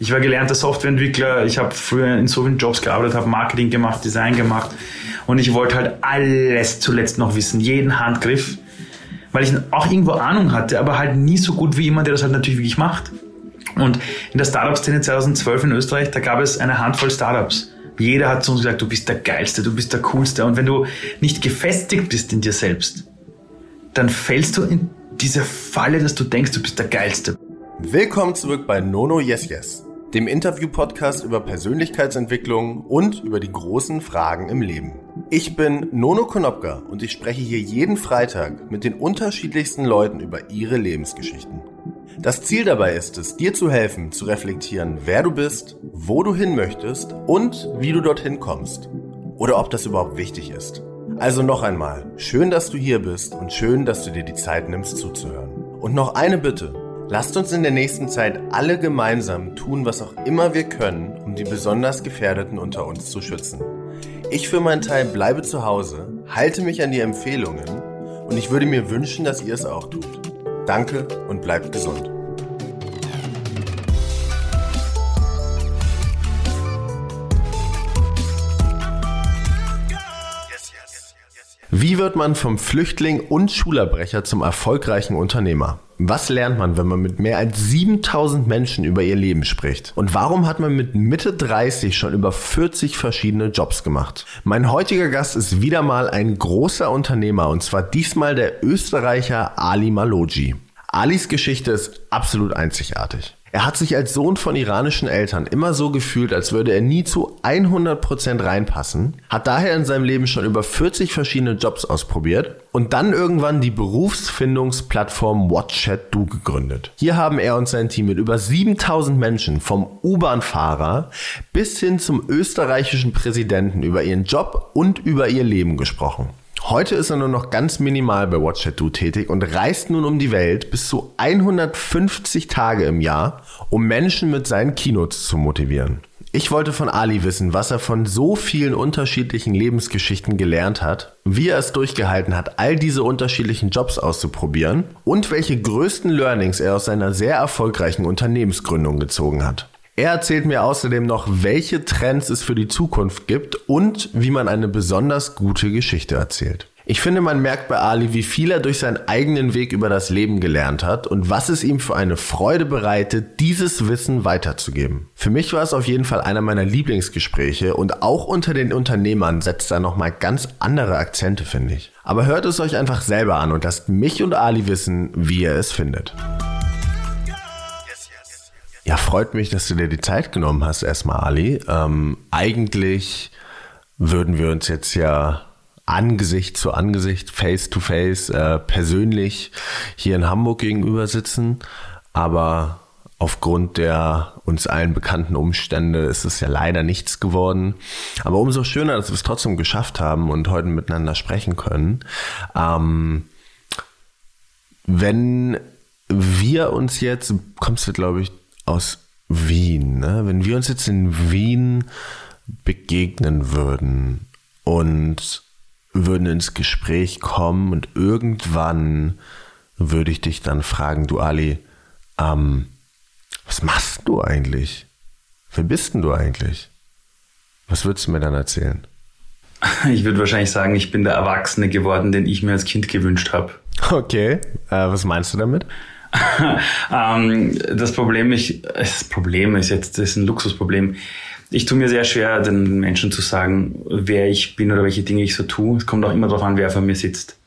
Ich war gelernter Softwareentwickler, ich habe früher in so vielen Jobs gearbeitet, habe Marketing gemacht, Design gemacht und ich wollte halt alles zuletzt noch wissen, jeden Handgriff, weil ich auch irgendwo Ahnung hatte, aber halt nie so gut wie jemand, der das halt natürlich wirklich macht. Und in der Startup-Szene 2012 in Österreich, da gab es eine Handvoll Startups. Jeder hat zu uns gesagt, du bist der Geilste, du bist der Coolste. Und wenn du nicht gefestigt bist in dir selbst, dann fällst du in diese Falle, dass du denkst, du bist der Geilste. Willkommen zurück bei Nono Yes Yes, dem Interview-Podcast über Persönlichkeitsentwicklung und über die großen Fragen im Leben. Ich bin Nono Konopka und ich spreche hier jeden Freitag mit den unterschiedlichsten Leuten über ihre Lebensgeschichten. Das Ziel dabei ist es, dir zu helfen, zu reflektieren, wer du bist, wo du hin möchtest und wie du dorthin kommst. Oder ob das überhaupt wichtig ist. Also noch einmal, schön, dass du hier bist und schön, dass du dir die Zeit nimmst zuzuhören. Und noch eine Bitte. Lasst uns in der nächsten Zeit alle gemeinsam tun, was auch immer wir können, um die besonders Gefährdeten unter uns zu schützen. Ich für meinen Teil bleibe zu Hause, halte mich an die Empfehlungen und ich würde mir wünschen, dass ihr es auch tut. Danke und bleibt gesund. Wie wird man vom Flüchtling und Schulabbrecher zum erfolgreichen Unternehmer? Was lernt man, wenn man mit mehr als 7000 Menschen über ihr Leben spricht? Und warum hat man mit Mitte 30 schon über 40 verschiedene Jobs gemacht? Mein heutiger Gast ist wieder mal ein großer Unternehmer und zwar diesmal der Österreicher Ali Maloji. Alis Geschichte ist absolut einzigartig. Er hat sich als Sohn von iranischen Eltern immer so gefühlt, als würde er nie zu 100% reinpassen, hat daher in seinem Leben schon über 40 verschiedene Jobs ausprobiert und dann irgendwann die Berufsfindungsplattform WhatChat Do gegründet. Hier haben er und sein Team mit über 7000 Menschen vom U-Bahn-Fahrer bis hin zum österreichischen Präsidenten über ihren Job und über ihr Leben gesprochen. Heute ist er nur noch ganz minimal bei Watch Do tätig und reist nun um die Welt bis zu 150 Tage im Jahr, um Menschen mit seinen Keynotes zu motivieren. Ich wollte von Ali wissen, was er von so vielen unterschiedlichen Lebensgeschichten gelernt hat, wie er es durchgehalten hat, all diese unterschiedlichen Jobs auszuprobieren und welche größten Learnings er aus seiner sehr erfolgreichen Unternehmensgründung gezogen hat. Er erzählt mir außerdem noch, welche Trends es für die Zukunft gibt und wie man eine besonders gute Geschichte erzählt. Ich finde, man merkt bei Ali, wie viel er durch seinen eigenen Weg über das Leben gelernt hat und was es ihm für eine Freude bereitet, dieses Wissen weiterzugeben. Für mich war es auf jeden Fall einer meiner Lieblingsgespräche und auch unter den Unternehmern setzt er nochmal ganz andere Akzente, finde ich. Aber hört es euch einfach selber an und lasst mich und Ali wissen, wie ihr es findet. Ja, freut mich, dass du dir die Zeit genommen hast, erstmal, Ali. Ähm, eigentlich würden wir uns jetzt ja Angesicht zu Angesicht, face to face, äh, persönlich hier in Hamburg gegenüber sitzen. Aber aufgrund der uns allen bekannten Umstände ist es ja leider nichts geworden. Aber umso schöner, dass wir es trotzdem geschafft haben und heute miteinander sprechen können. Ähm, wenn wir uns jetzt, kommst du, glaube ich, aus Wien. Ne? Wenn wir uns jetzt in Wien begegnen würden und würden ins Gespräch kommen und irgendwann würde ich dich dann fragen, du Ali, ähm, was machst du eigentlich? Wer bist denn du eigentlich? Was würdest du mir dann erzählen? Ich würde wahrscheinlich sagen, ich bin der Erwachsene geworden, den ich mir als Kind gewünscht habe. Okay, äh, was meinst du damit? Ähm, das Problem, ich, das Problem ist jetzt, das ist ein Luxusproblem. Ich tue mir sehr schwer, den Menschen zu sagen, wer ich bin oder welche Dinge ich so tue. Es kommt auch immer darauf an, wer vor mir sitzt.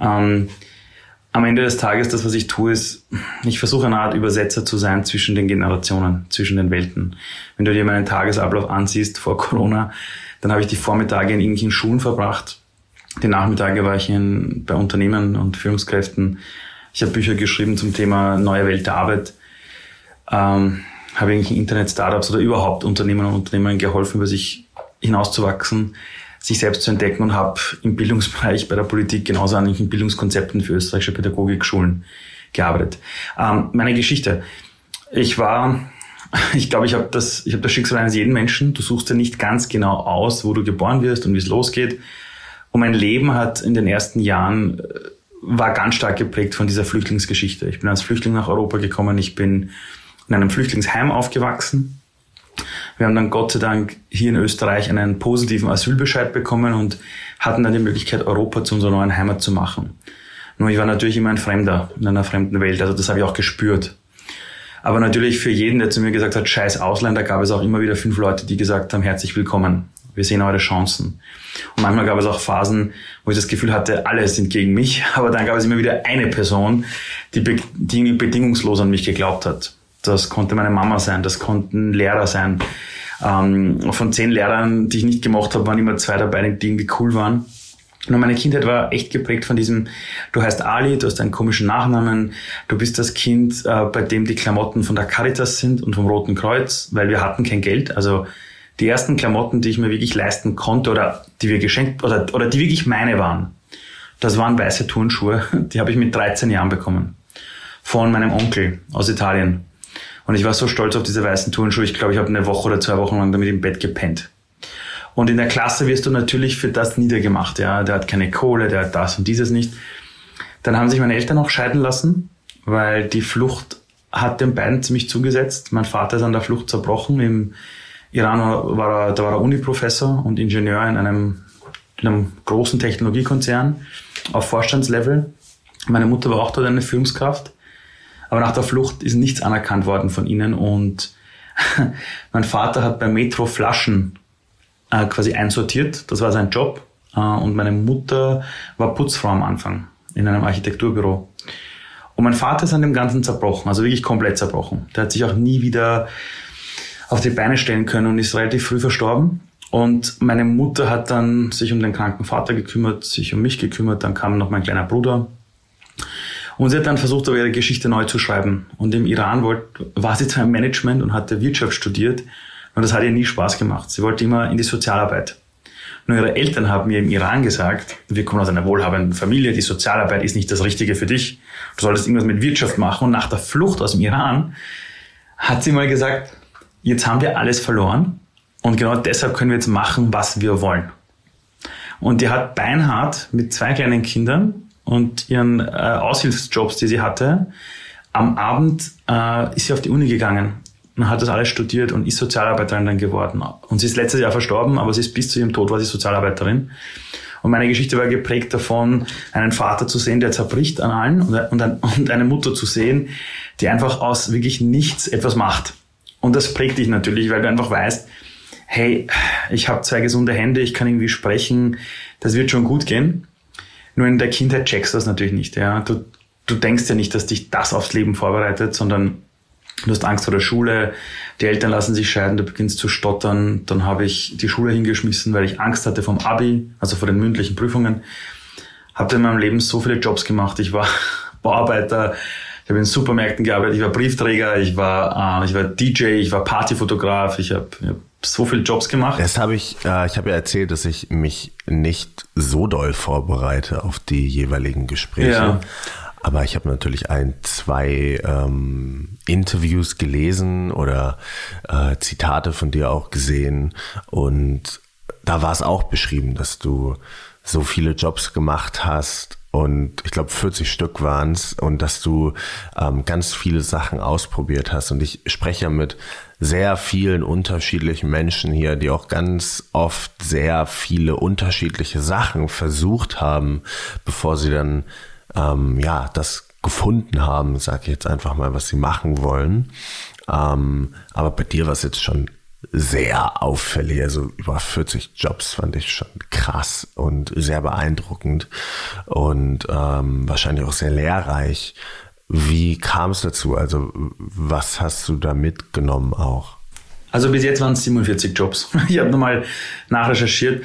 Ähm, am Ende des Tages, das, was ich tue, ist, ich versuche eine Art Übersetzer zu sein zwischen den Generationen, zwischen den Welten. Wenn du dir meinen Tagesablauf ansiehst vor Corona, dann habe ich die Vormittage in irgendwelchen Schulen verbracht. Die Nachmittage war ich in, bei Unternehmen und Führungskräften ich habe Bücher geschrieben zum Thema neue Welt der Arbeit. Ähm, habe eigentlich Internet-Startups oder überhaupt Unternehmern und Unternehmern geholfen, über sich hinauszuwachsen, sich selbst zu entdecken und habe im Bildungsbereich bei der Politik genauso an den Bildungskonzepten für österreichische Pädagogikschulen gearbeitet. Ähm, meine Geschichte. Ich war, ich glaube, ich habe das, ich habe das Schicksal eines jeden Menschen. Du suchst ja nicht ganz genau aus, wo du geboren wirst und wie es losgeht. Und mein Leben hat in den ersten Jahren äh, war ganz stark geprägt von dieser Flüchtlingsgeschichte. Ich bin als Flüchtling nach Europa gekommen. Ich bin in einem Flüchtlingsheim aufgewachsen. Wir haben dann Gott sei Dank hier in Österreich einen positiven Asylbescheid bekommen und hatten dann die Möglichkeit, Europa zu unserer neuen Heimat zu machen. Nur ich war natürlich immer ein Fremder in einer fremden Welt, also das habe ich auch gespürt. Aber natürlich für jeden, der zu mir gesagt hat, scheiß Ausländer, gab es auch immer wieder fünf Leute, die gesagt haben, herzlich willkommen. Wir sehen eure Chancen. Und manchmal gab es auch Phasen, wo ich das Gefühl hatte, alle sind gegen mich. Aber dann gab es immer wieder eine Person, die, die bedingungslos an mich geglaubt hat. Das konnte meine Mama sein, das konnten Lehrer sein. Ähm, von zehn Lehrern, die ich nicht gemocht habe, waren immer zwei dabei, die irgendwie cool waren. Und meine Kindheit war echt geprägt von diesem, du heißt Ali, du hast einen komischen Nachnamen, du bist das Kind, äh, bei dem die Klamotten von der Caritas sind und vom Roten Kreuz, weil wir hatten kein Geld. Also die ersten Klamotten, die ich mir wirklich leisten konnte oder die wir geschenkt oder, oder die wirklich meine waren, das waren weiße Turnschuhe. Die habe ich mit 13 Jahren bekommen. Von meinem Onkel aus Italien. Und ich war so stolz auf diese weißen Turnschuhe. Ich glaube, ich habe eine Woche oder zwei Wochen lang damit im Bett gepennt. Und in der Klasse wirst du natürlich für das niedergemacht. Ja, der hat keine Kohle, der hat das und dieses nicht. Dann haben sich meine Eltern auch scheiden lassen, weil die Flucht hat den beiden ziemlich zugesetzt. Mein Vater ist an der Flucht zerbrochen. Im Iran war er, da war er Uniprofessor und Ingenieur in einem, in einem großen Technologiekonzern auf Vorstandslevel. Meine Mutter war auch dort eine Führungskraft. Aber nach der Flucht ist nichts anerkannt worden von ihnen und mein Vater hat bei Metro Flaschen äh, quasi einsortiert. Das war sein Job. Äh, und meine Mutter war Putzfrau am Anfang in einem Architekturbüro. Und mein Vater ist an dem Ganzen zerbrochen, also wirklich komplett zerbrochen. Der hat sich auch nie wieder auf die Beine stellen können und ist relativ früh verstorben. Und meine Mutter hat dann sich um den kranken Vater gekümmert, sich um mich gekümmert. Dann kam noch mein kleiner Bruder. Und sie hat dann versucht, aber ihre Geschichte neu zu schreiben. Und im Iran war sie zwar im Management und hatte Wirtschaft studiert, und das hat ihr nie Spaß gemacht. Sie wollte immer in die Sozialarbeit. Nur ihre Eltern haben mir im Iran gesagt, wir kommen aus einer wohlhabenden Familie, die Sozialarbeit ist nicht das Richtige für dich. Du solltest irgendwas mit Wirtschaft machen. Und nach der Flucht aus dem Iran hat sie mal gesagt, jetzt haben wir alles verloren und genau deshalb können wir jetzt machen, was wir wollen. Und die hat beinhart mit zwei kleinen Kindern und ihren äh, Aushilfsjobs, die sie hatte, am Abend äh, ist sie auf die Uni gegangen und hat das alles studiert und ist Sozialarbeiterin dann geworden. Und sie ist letztes Jahr verstorben, aber sie ist bis zu ihrem Tod war sie Sozialarbeiterin. Und meine Geschichte war geprägt davon, einen Vater zu sehen, der zerbricht an allen und, und eine Mutter zu sehen, die einfach aus wirklich nichts etwas macht. Und das prägt dich natürlich, weil du einfach weißt, hey, ich habe zwei gesunde Hände, ich kann irgendwie sprechen, das wird schon gut gehen. Nur in der Kindheit checkst du das natürlich nicht. Ja? Du, du denkst ja nicht, dass dich das aufs Leben vorbereitet, sondern du hast Angst vor der Schule, die Eltern lassen sich scheiden, du beginnst zu stottern. Dann habe ich die Schule hingeschmissen, weil ich Angst hatte vom Abi, also vor den mündlichen Prüfungen. Habe in meinem Leben so viele Jobs gemacht. Ich war Bauarbeiter, ich habe in Supermärkten gearbeitet, ich war Briefträger, ich war, äh, ich war DJ, ich war Partyfotograf, ich habe hab so viele Jobs gemacht. Das habe ich, äh, ich habe ja erzählt, dass ich mich nicht so doll vorbereite auf die jeweiligen Gespräche. Ja. Aber ich habe natürlich ein, zwei ähm, Interviews gelesen oder äh, Zitate von dir auch gesehen. Und da war es auch beschrieben, dass du so viele Jobs gemacht hast und ich glaube 40 Stück waren es und dass du ähm, ganz viele Sachen ausprobiert hast. Und ich spreche mit sehr vielen unterschiedlichen Menschen hier, die auch ganz oft sehr viele unterschiedliche Sachen versucht haben, bevor sie dann ähm, ja, das gefunden haben, sage ich jetzt einfach mal, was sie machen wollen. Ähm, aber bei dir war es jetzt schon sehr auffällig. Also über 40 Jobs fand ich schon krass und sehr beeindruckend und ähm, wahrscheinlich auch sehr lehrreich. Wie kam es dazu? Also was hast du da mitgenommen auch? Also bis jetzt waren es 47 Jobs. Ich habe nochmal nachrecherchiert.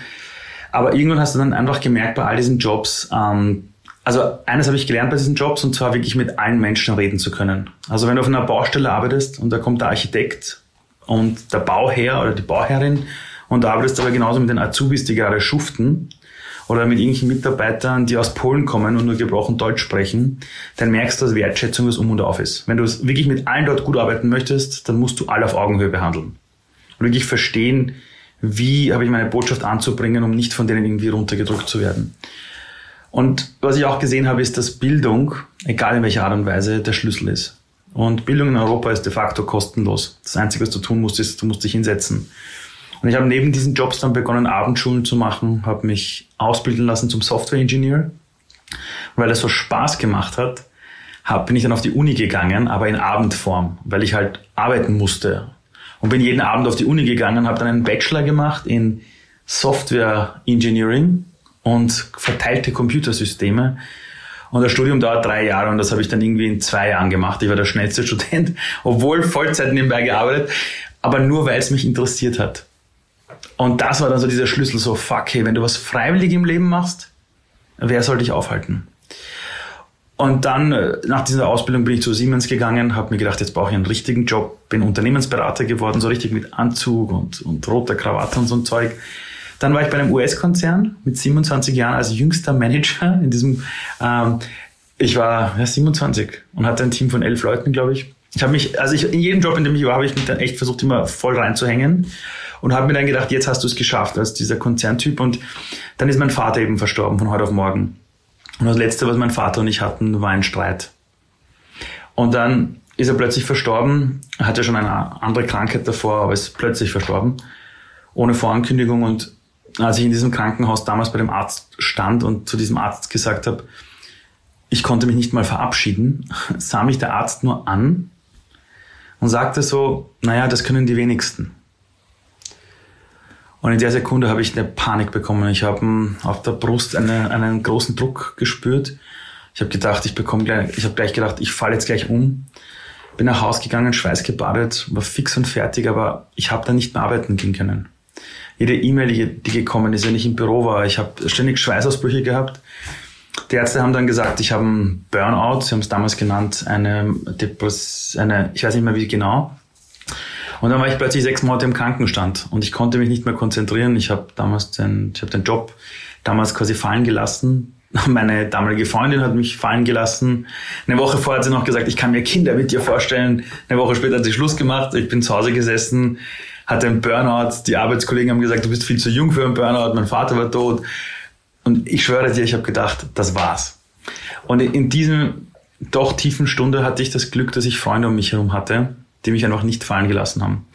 Aber irgendwann hast du dann einfach gemerkt bei all diesen Jobs, ähm, also eines habe ich gelernt bei diesen Jobs und zwar wirklich mit allen Menschen reden zu können. Also wenn du auf einer Baustelle arbeitest und da kommt der Architekt und der Bauherr oder die Bauherrin und arbeitest aber genauso mit den Azubis, die gerade schuften oder mit irgendwelchen Mitarbeitern, die aus Polen kommen und nur gebrochen Deutsch sprechen, dann merkst du, dass Wertschätzung das Um und Auf ist. Wenn du wirklich mit allen dort gut arbeiten möchtest, dann musst du alle auf Augenhöhe behandeln. Und wirklich verstehen, wie habe ich meine Botschaft anzubringen, um nicht von denen irgendwie runtergedrückt zu werden. Und was ich auch gesehen habe, ist, dass Bildung, egal in welcher Art und Weise, der Schlüssel ist. Und Bildung in Europa ist de facto kostenlos. Das Einzige, was du tun musst, ist, du musst dich hinsetzen. Und ich habe neben diesen Jobs dann begonnen, Abendschulen zu machen, habe mich ausbilden lassen zum Software Engineer. Weil es so Spaß gemacht hat, hab, bin ich dann auf die Uni gegangen, aber in Abendform, weil ich halt arbeiten musste. Und bin jeden Abend auf die Uni gegangen, habe dann einen Bachelor gemacht in Software Engineering und verteilte Computersysteme. Und das Studium dauert drei Jahre und das habe ich dann irgendwie in zwei Jahren gemacht. Ich war der schnellste Student, obwohl Vollzeit nebenbei gearbeitet, aber nur weil es mich interessiert hat. Und das war dann so dieser Schlüssel, so fuck, hey, wenn du was freiwillig im Leben machst, wer soll dich aufhalten? Und dann, äh, nach dieser Ausbildung bin ich zu Siemens gegangen, habe mir gedacht, jetzt brauche ich einen richtigen Job, bin Unternehmensberater geworden, so richtig mit Anzug und, und roter Krawatte und so ein Zeug. Dann war ich bei einem US-Konzern mit 27 Jahren als jüngster Manager in diesem, ähm, ich war ja, 27 und hatte ein Team von elf Leuten, glaube ich. Ich habe mich, also ich, in jedem Job, in dem ich war, habe ich mich dann echt versucht, immer voll reinzuhängen und habe mir dann gedacht, jetzt hast du es geschafft als dieser Konzerntyp. Und dann ist mein Vater eben verstorben von heute auf morgen. Und das Letzte, was mein Vater und ich hatten, war ein Streit. Und dann ist er plötzlich verstorben, er hatte schon eine andere Krankheit davor, aber ist plötzlich verstorben, ohne Vorankündigung. Und als ich in diesem Krankenhaus damals bei dem Arzt stand und zu diesem Arzt gesagt habe, ich konnte mich nicht mal verabschieden, sah mich der Arzt nur an und sagte so, naja, das können die wenigsten. Und in der Sekunde habe ich eine Panik bekommen. Ich habe auf der Brust eine, einen großen Druck gespürt. Ich habe gedacht, ich bekomme gleich, ich habe gleich gedacht, ich falle jetzt gleich um. Bin nach Hause gegangen, schweißgebadet, war fix und fertig, aber ich habe da nicht mehr arbeiten gehen können. Jede E-Mail, die, gekommen ist, wenn ich im Büro war, ich habe ständig Schweißausbrüche gehabt. Die Ärzte haben dann gesagt, ich habe einen Burnout, sie haben es damals genannt, eine Depress eine, ich weiß nicht mehr wie genau, und dann war ich plötzlich sechs Monate im Krankenstand und ich konnte mich nicht mehr konzentrieren. Ich habe damals den, ich habe den Job damals quasi fallen gelassen. Meine damalige Freundin hat mich fallen gelassen. Eine Woche vorher hat sie noch gesagt, ich kann mir Kinder mit dir vorstellen. Eine Woche später hat sie Schluss gemacht. Ich bin zu Hause gesessen, hatte einen Burnout. Die Arbeitskollegen haben gesagt, du bist viel zu jung für einen Burnout. Mein Vater war tot. Und ich schwöre dir, ich habe gedacht, das war's. Und in diesem doch tiefen Stunde hatte ich das Glück, dass ich Freunde um mich herum hatte, die mich einfach nicht fallen gelassen haben.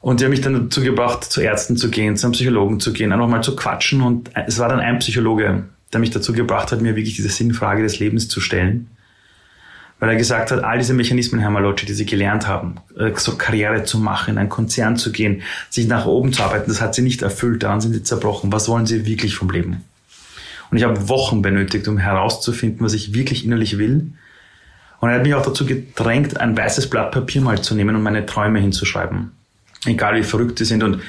Und die haben mich dann dazu gebracht, zu Ärzten zu gehen, zu einem Psychologen zu gehen, einfach mal zu quatschen. Und es war dann ein Psychologe, der mich dazu gebracht hat, mir wirklich diese Sinnfrage des Lebens zu stellen. Weil er gesagt hat, all diese Mechanismen, Herr Malocci, die Sie gelernt haben, äh, so Karriere zu machen, in einen Konzern zu gehen, sich nach oben zu arbeiten, das hat Sie nicht erfüllt, daran sind Sie zerbrochen. Was wollen Sie wirklich vom Leben? Und ich habe Wochen benötigt, um herauszufinden, was ich wirklich innerlich will und er hat mich auch dazu gedrängt, ein weißes Blatt Papier mal zu nehmen und meine Träume hinzuschreiben. Egal wie verrückt die sind. Und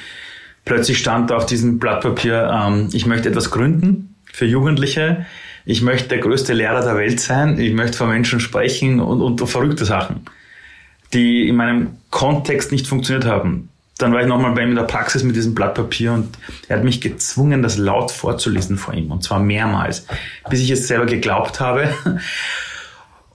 plötzlich stand auf diesem Blatt Papier, ähm, ich möchte etwas gründen für Jugendliche. Ich möchte der größte Lehrer der Welt sein. Ich möchte vor Menschen sprechen und, und verrückte Sachen, die in meinem Kontext nicht funktioniert haben. Dann war ich nochmal bei ihm in der Praxis mit diesem Blatt Papier und er hat mich gezwungen, das laut vorzulesen vor ihm. Und zwar mehrmals, bis ich es selber geglaubt habe.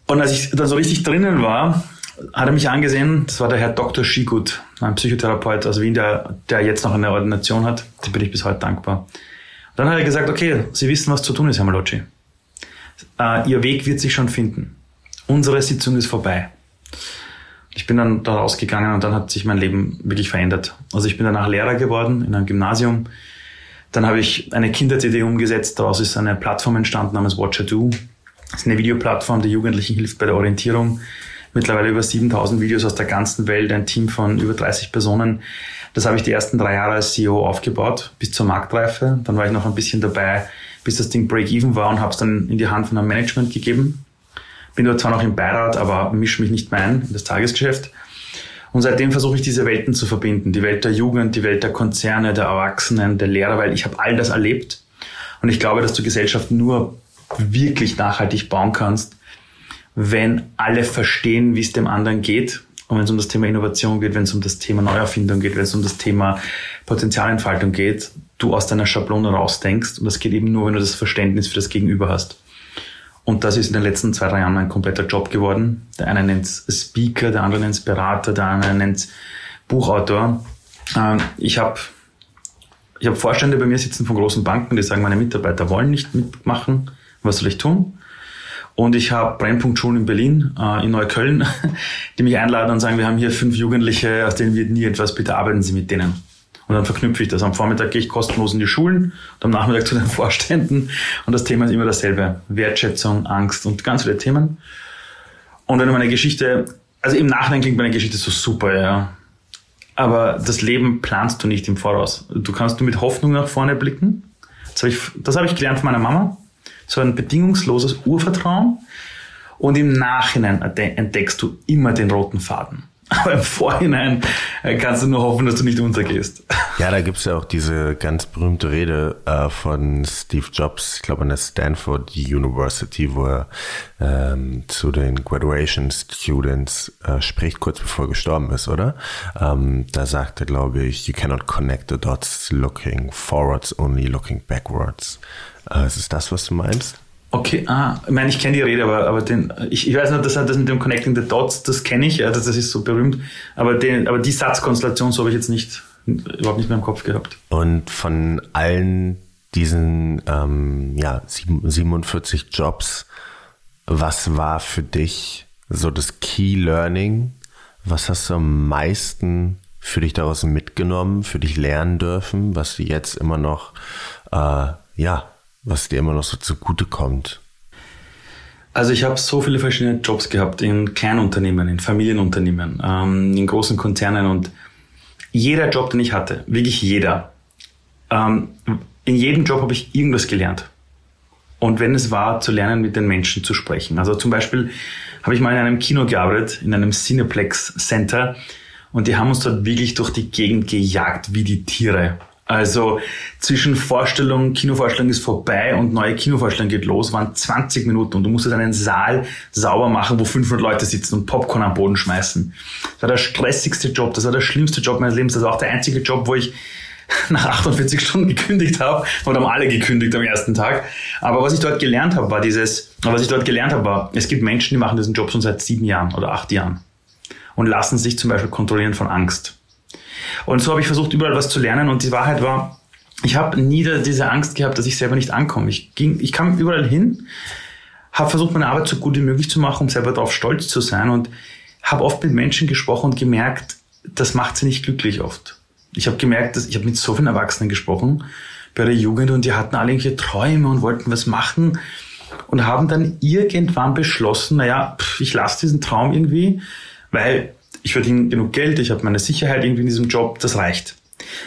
Und als ich dann so richtig drinnen war, hat er mich angesehen, das war der Herr Dr. Schigut, ein Psychotherapeut aus Wien, der, der jetzt noch eine Ordination hat. Dem bin ich bis heute dankbar. Dann hat er gesagt, okay, Sie wissen, was zu tun ist, Herr Malocci. Uh, Ihr Weg wird sich schon finden. Unsere Sitzung ist vorbei. Ich bin dann da rausgegangen und dann hat sich mein Leben wirklich verändert. Also ich bin danach Lehrer geworden in einem Gymnasium. Dann habe ich eine Kinder-CD umgesetzt. Daraus ist eine Plattform entstanden namens Watcher Do. Das ist eine Videoplattform, die Jugendlichen hilft bei der Orientierung. Mittlerweile über 7000 Videos aus der ganzen Welt, ein Team von über 30 Personen. Das habe ich die ersten drei Jahre als CEO aufgebaut, bis zur Marktreife. Dann war ich noch ein bisschen dabei, bis das Ding Break-Even war und habe es dann in die Hand von einem Management gegeben. Bin dort zwar noch im Beirat, aber mische mich nicht mehr ein in das Tagesgeschäft. Und seitdem versuche ich diese Welten zu verbinden. Die Welt der Jugend, die Welt der Konzerne, der Erwachsenen, der Lehrer, weil ich habe all das erlebt. Und ich glaube, dass du Gesellschaft nur wirklich nachhaltig bauen kannst, wenn alle verstehen, wie es dem anderen geht. Und wenn es um das Thema Innovation geht, wenn es um das Thema Neuerfindung geht, wenn es um das Thema Potenzialentfaltung geht, du aus deiner Schablone rausdenkst. Und das geht eben nur, wenn du das Verständnis für das Gegenüber hast. Und das ist in den letzten zwei, drei Jahren ein kompletter Job geworden. Der eine nennt Speaker, der andere nennt Berater, der andere nennt Buchautor. Ähm, ich habe ich hab Vorstände bei mir sitzen von großen Banken, die sagen, meine Mitarbeiter wollen nicht mitmachen was soll ich tun? Und ich habe Brennpunktschulen in Berlin, äh, in Neukölln, die mich einladen und sagen, wir haben hier fünf Jugendliche, aus denen wird nie etwas, bitte arbeiten Sie mit denen. Und dann verknüpfe ich das. Am Vormittag gehe ich kostenlos in die Schulen und am Nachmittag zu den Vorständen. Und das Thema ist immer dasselbe. Wertschätzung, Angst und ganz viele Themen. Und wenn du meine Geschichte, also im Nachhinein klingt meine Geschichte so super, ja. Aber das Leben planst du nicht im Voraus. Du kannst nur mit Hoffnung nach vorne blicken. Das habe ich, das habe ich gelernt von meiner Mama. So ein bedingungsloses Urvertrauen. Und im Nachhinein entdeckst du immer den roten Faden. Aber im Vorhinein äh, kannst du nur hoffen, dass du nicht untergehst. Ja, da gibt's ja auch diese ganz berühmte Rede äh, von Steve Jobs, ich glaube an der Stanford University, wo er ähm, zu den Graduation Students äh, spricht, kurz bevor er gestorben ist, oder? Ähm, da sagte, glaube ich, you cannot connect the dots looking forwards, only looking backwards. Äh, ist es das, was du meinst? Okay, ah, ich meine, ich kenne die Rede, aber, aber den, ich, ich weiß nur, dass das mit dem Connecting the Dots, das kenne ich, ja, das, das ist so berühmt, aber, den, aber die Satzkonstellation, so habe ich jetzt nicht, überhaupt nicht mehr im Kopf gehabt. Und von allen diesen ähm, ja, 47 Jobs, was war für dich so das Key Learning? Was hast du am meisten für dich daraus mitgenommen, für dich lernen dürfen, was du jetzt immer noch äh, ja, was dir immer noch so zugute kommt? Also ich habe so viele verschiedene Jobs gehabt in Kleinunternehmen, in Familienunternehmen, ähm, in großen Konzernen und jeder Job, den ich hatte, wirklich jeder, ähm, in jedem Job habe ich irgendwas gelernt. Und wenn es war, zu lernen, mit den Menschen zu sprechen. Also zum Beispiel habe ich mal in einem Kino gearbeitet, in einem Cineplex Center, und die haben uns dort wirklich durch die Gegend gejagt wie die Tiere. Also zwischen Vorstellung, Kinovorstellung ist vorbei und neue Kinovorstellung geht los, waren 20 Minuten und du musstest einen Saal sauber machen, wo 500 Leute sitzen und Popcorn am Boden schmeißen. Das war der stressigste Job, das war der schlimmste Job meines Lebens, das war auch der einzige Job, wo ich nach 48 Stunden gekündigt habe und haben alle gekündigt am ersten Tag. Aber was ich dort gelernt habe, war dieses, was ich dort gelernt habe, war, es gibt Menschen, die machen diesen Job schon seit sieben Jahren oder acht Jahren und lassen sich zum Beispiel kontrollieren von Angst. Und so habe ich versucht, überall was zu lernen. Und die Wahrheit war, ich habe nie diese Angst gehabt, dass ich selber nicht ankomme. Ich, ging, ich kam überall hin, habe versucht, meine Arbeit so gut wie möglich zu machen, um selber darauf stolz zu sein und habe oft mit Menschen gesprochen und gemerkt, das macht sie nicht glücklich oft. Ich habe gemerkt, dass ich habe mit so vielen Erwachsenen gesprochen bei der Jugend und die hatten alle irgendwelche Träume und wollten was machen und haben dann irgendwann beschlossen, naja, ich lasse diesen Traum irgendwie, weil ich verdiene genug Geld, ich habe meine Sicherheit irgendwie in diesem Job, das reicht.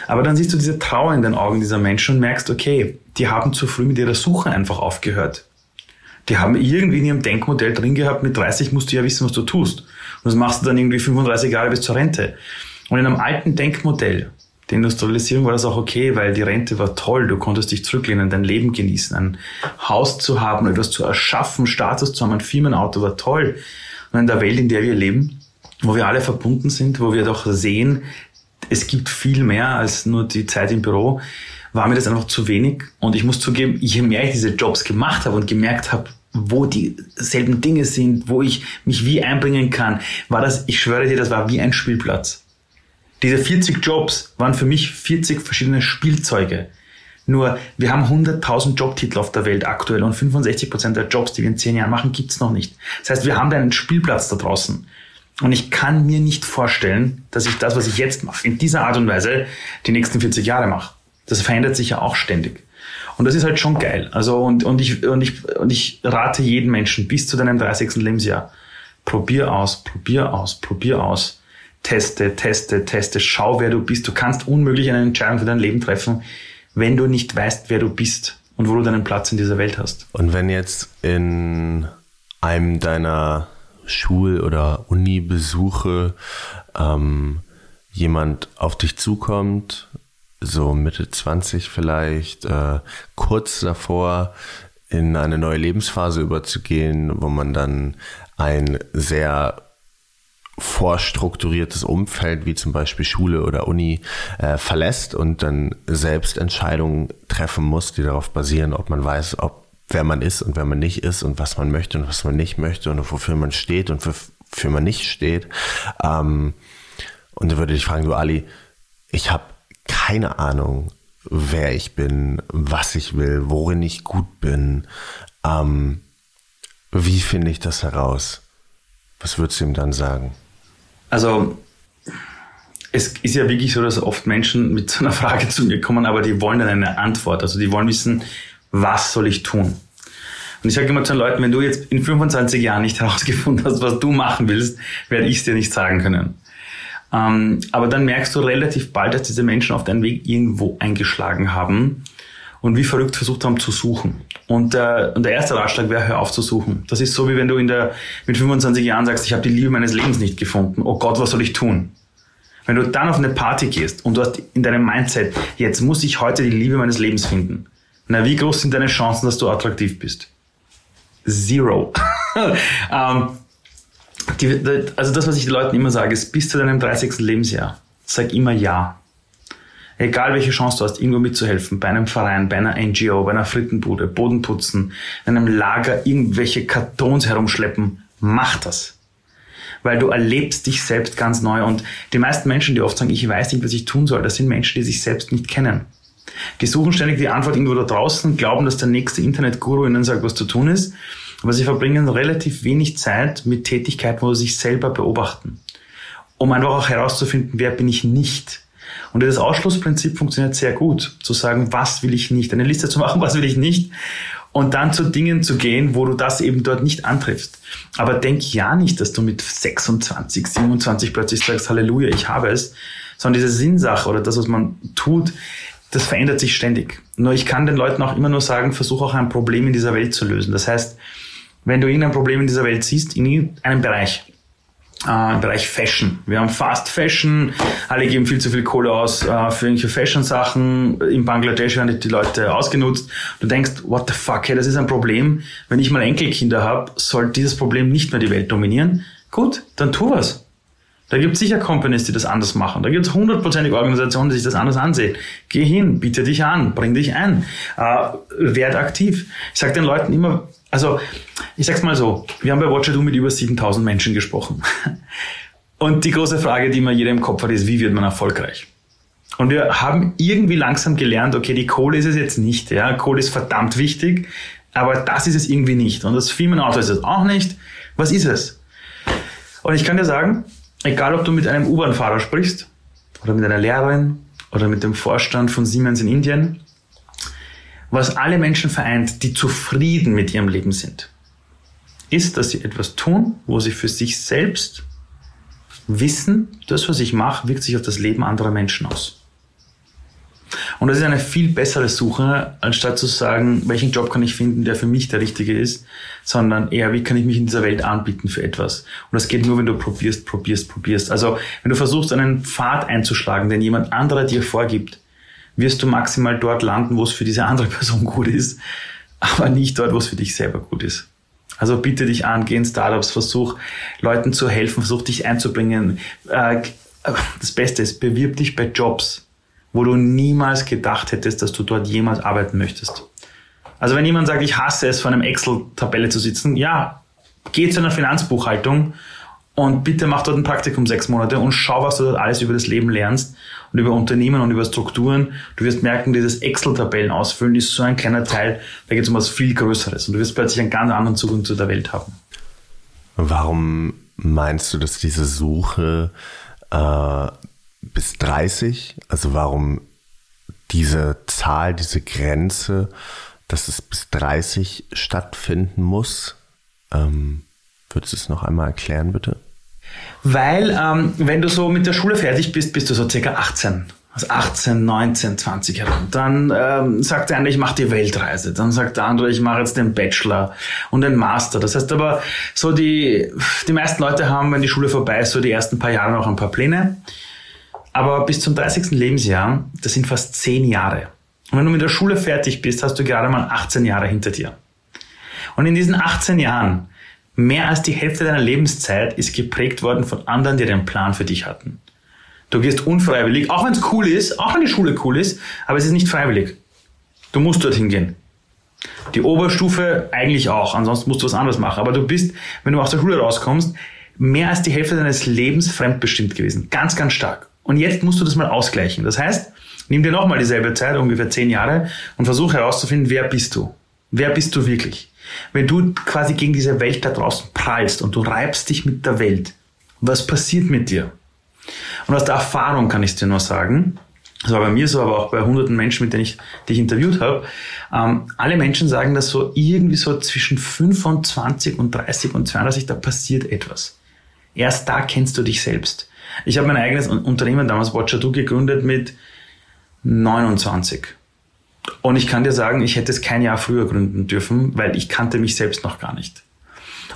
Aber dann siehst du diese Trauer in den Augen dieser Menschen und merkst, okay, die haben zu früh mit ihrer Suche einfach aufgehört. Die haben irgendwie in ihrem Denkmodell drin gehabt, mit 30 musst du ja wissen, was du tust. Und das machst du dann irgendwie 35 Jahre bis zur Rente. Und in einem alten Denkmodell, der Industrialisierung war das auch okay, weil die Rente war toll, du konntest dich zurücklehnen, dein Leben genießen, ein Haus zu haben, etwas zu erschaffen, Status zu haben, ein Firmenauto war toll. Und in der Welt, in der wir leben, wo wir alle verbunden sind, wo wir doch sehen, es gibt viel mehr als nur die Zeit im Büro, war mir das einfach zu wenig. Und ich muss zugeben, je mehr ich diese Jobs gemacht habe und gemerkt habe, wo dieselben Dinge sind, wo ich mich wie einbringen kann, war das, ich schwöre dir, das war wie ein Spielplatz. Diese 40 Jobs waren für mich 40 verschiedene Spielzeuge. Nur, wir haben 100.000 Jobtitel auf der Welt aktuell und 65% der Jobs, die wir in 10 Jahren machen, gibt's noch nicht. Das heißt, wir haben da einen Spielplatz da draußen. Und ich kann mir nicht vorstellen, dass ich das, was ich jetzt mache, in dieser Art und Weise die nächsten 40 Jahre mache. Das verändert sich ja auch ständig. Und das ist halt schon geil. Also, und, und, ich, und, ich, und ich rate jeden Menschen bis zu deinem 30. Lebensjahr. Probier aus, probier aus, probier aus. Teste, teste, teste. Schau, wer du bist. Du kannst unmöglich eine Entscheidung für dein Leben treffen, wenn du nicht weißt, wer du bist und wo du deinen Platz in dieser Welt hast. Und wenn jetzt in einem deiner Schul- oder Uni-Besuche ähm, jemand auf dich zukommt, so Mitte 20 vielleicht, äh, kurz davor in eine neue Lebensphase überzugehen, wo man dann ein sehr vorstrukturiertes Umfeld wie zum Beispiel Schule oder Uni äh, verlässt und dann selbst Entscheidungen treffen muss, die darauf basieren, ob man weiß, ob wer man ist und wer man nicht ist und was man möchte und was man nicht möchte und wofür man steht und wofür man nicht steht. Ähm, und da würde ich fragen, du Ali, ich habe keine Ahnung, wer ich bin, was ich will, worin ich gut bin. Ähm, Wie finde ich das heraus? Was würdest du ihm dann sagen? Also, es ist ja wirklich so, dass oft Menschen mit so einer Frage zu mir kommen, aber die wollen dann eine Antwort. Also die wollen wissen, was soll ich tun? Und ich sage immer zu den Leuten, wenn du jetzt in 25 Jahren nicht herausgefunden hast, was du machen willst, werde ich es dir nicht sagen können. Ähm, aber dann merkst du relativ bald, dass diese Menschen auf deinen Weg irgendwo eingeschlagen haben und wie verrückt versucht haben zu suchen. Und, äh, und der erste Ratschlag wäre, hör auf zu suchen. Das ist so, wie wenn du in der, mit 25 Jahren sagst, ich habe die Liebe meines Lebens nicht gefunden. Oh Gott, was soll ich tun? Wenn du dann auf eine Party gehst und du hast in deinem Mindset, jetzt muss ich heute die Liebe meines Lebens finden. Na, wie groß sind deine Chancen, dass du attraktiv bist? Zero. ähm, die, also das, was ich den Leuten immer sage, ist bis zu deinem 30. Lebensjahr. Sag immer ja. Egal welche Chance du hast, irgendwo mitzuhelfen, bei einem Verein, bei einer NGO, bei einer Frittenbude, Boden putzen, in einem Lager irgendwelche Kartons herumschleppen, mach das. Weil du erlebst dich selbst ganz neu. Und die meisten Menschen, die oft sagen, ich weiß nicht, was ich tun soll, das sind Menschen, die sich selbst nicht kennen. Die suchen ständig die Antwort irgendwo da draußen, glauben, dass der nächste Internetguru ihnen sagt, was zu tun ist. Aber sie verbringen relativ wenig Zeit mit Tätigkeiten, wo sie sich selber beobachten. Um einfach auch herauszufinden, wer bin ich nicht. Und das Ausschlussprinzip funktioniert sehr gut, zu sagen, was will ich nicht, eine Liste zu machen, was will ich nicht und dann zu Dingen zu gehen, wo du das eben dort nicht antriffst. Aber denk ja nicht, dass du mit 26, 27 plötzlich sagst, Halleluja, ich habe es, sondern diese Sinnsache oder das, was man tut, das verändert sich ständig. Nur ich kann den Leuten auch immer nur sagen, versuch auch ein Problem in dieser Welt zu lösen. Das heißt, wenn du irgendein Problem in dieser Welt siehst, in einem Bereich, äh, im Bereich Fashion. Wir haben Fast Fashion, alle geben viel zu viel Kohle aus äh, für irgendwelche Fashion-Sachen. In Bangladesch werden die Leute ausgenutzt. Du denkst, what the fuck, hey, das ist ein Problem. Wenn ich mal Enkelkinder habe, soll dieses Problem nicht mehr die Welt dominieren. Gut, dann tu was. Da gibt es sicher Companies, die das anders machen. Da gibt es hundertprozentige Organisationen, die sich das anders ansehen. Geh hin, biete dich an, bring dich ein, äh, werd aktiv. Ich sage den Leuten immer, also ich sag's mal so, wir haben bei Watcher Do mit über 7000 Menschen gesprochen. Und die große Frage, die man jeder im Kopf hat, ist, wie wird man erfolgreich? Und wir haben irgendwie langsam gelernt, okay, die Kohle ist es jetzt nicht. Ja? Kohle ist verdammt wichtig, aber das ist es irgendwie nicht. Und das Firmenauto ist es auch nicht. Was ist es? Und ich kann dir sagen, egal ob du mit einem U-Bahn-Fahrer sprichst oder mit einer Lehrerin oder mit dem Vorstand von Siemens in Indien, was alle Menschen vereint, die zufrieden mit ihrem Leben sind, ist, dass sie etwas tun, wo sie für sich selbst wissen, das, was ich mache, wirkt sich auf das Leben anderer Menschen aus. Und das ist eine viel bessere Suche, anstatt zu sagen, welchen Job kann ich finden, der für mich der richtige ist, sondern eher, wie kann ich mich in dieser Welt anbieten für etwas. Und das geht nur, wenn du probierst, probierst, probierst. Also, wenn du versuchst, einen Pfad einzuschlagen, den jemand anderer dir vorgibt, wirst du maximal dort landen, wo es für diese andere Person gut ist, aber nicht dort, wo es für dich selber gut ist. Also bitte dich an, geh in Startups, versuch Leuten zu helfen, versuch dich einzubringen. Äh, das Beste ist, bewirb dich bei Jobs, wo du niemals gedacht hättest, dass du dort jemals arbeiten möchtest. Also wenn jemand sagt, ich hasse es, vor einem Excel-Tabelle zu sitzen, ja, geh zu einer Finanzbuchhaltung und bitte mach dort ein Praktikum sechs Monate und schau, was du dort alles über das Leben lernst und über Unternehmen und über Strukturen. Du wirst merken, dieses Excel-Tabellen ausfüllen ist so ein kleiner Teil, da geht es um was viel Größeres und du wirst plötzlich einen ganz anderen Zugang zu der Welt haben. Warum meinst du, dass diese Suche äh, bis 30, also warum diese Zahl, diese Grenze, dass es bis 30 stattfinden muss? Ähm Würdest du es noch einmal erklären, bitte? Weil, ähm, wenn du so mit der Schule fertig bist, bist du so circa 18. Also 18, 19, 20 herum. Dann ähm, sagt der eine, ich mache die Weltreise. Dann sagt der andere, ich mache jetzt den Bachelor und den Master. Das heißt aber, so die, die meisten Leute haben, wenn die Schule vorbei ist, so die ersten paar Jahre noch ein paar Pläne. Aber bis zum 30. Lebensjahr, das sind fast 10 Jahre. Und wenn du mit der Schule fertig bist, hast du gerade mal 18 Jahre hinter dir. Und in diesen 18 Jahren Mehr als die Hälfte deiner Lebenszeit ist geprägt worden von anderen, die einen Plan für dich hatten. Du gehst unfreiwillig, auch wenn es cool ist, auch wenn die Schule cool ist, aber es ist nicht freiwillig. Du musst dorthin gehen. Die Oberstufe eigentlich auch, ansonsten musst du was anderes machen. Aber du bist, wenn du aus der Schule rauskommst, mehr als die Hälfte deines Lebens fremdbestimmt gewesen. Ganz, ganz stark. Und jetzt musst du das mal ausgleichen. Das heißt, nimm dir nochmal dieselbe Zeit, ungefähr zehn Jahre, und versuch herauszufinden, wer bist du? Wer bist du wirklich? Wenn du quasi gegen diese Welt da draußen prallst und du reibst dich mit der Welt, was passiert mit dir? Und aus der Erfahrung kann ich dir nur sagen, das war bei mir so, aber auch bei hunderten Menschen, mit denen ich dich interviewt habe, ähm, alle Menschen sagen, dass so irgendwie so zwischen 25 und 30 und 32, da passiert etwas. Erst da kennst du dich selbst. Ich habe mein eigenes Unternehmen damals, Watcher Do, gegründet mit 29. Und ich kann dir sagen, ich hätte es kein Jahr früher gründen dürfen, weil ich kannte mich selbst noch gar nicht.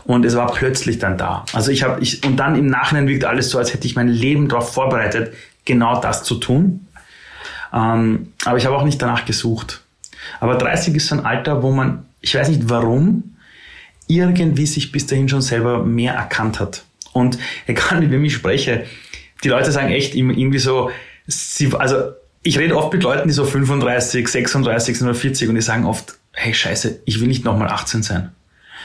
Und es war plötzlich dann da. Also ich habe, ich, und dann im Nachhinein wirkt alles so, als hätte ich mein Leben darauf vorbereitet, genau das zu tun. Ähm, aber ich habe auch nicht danach gesucht. Aber 30 ist so ein Alter, wo man, ich weiß nicht warum, irgendwie sich bis dahin schon selber mehr erkannt hat. Und egal mit wem ich spreche, die Leute sagen echt irgendwie so, sie, also ich rede oft mit Leuten, die so 35, 36 oder 40 und die sagen oft, hey Scheiße, ich will nicht nochmal 18 sein.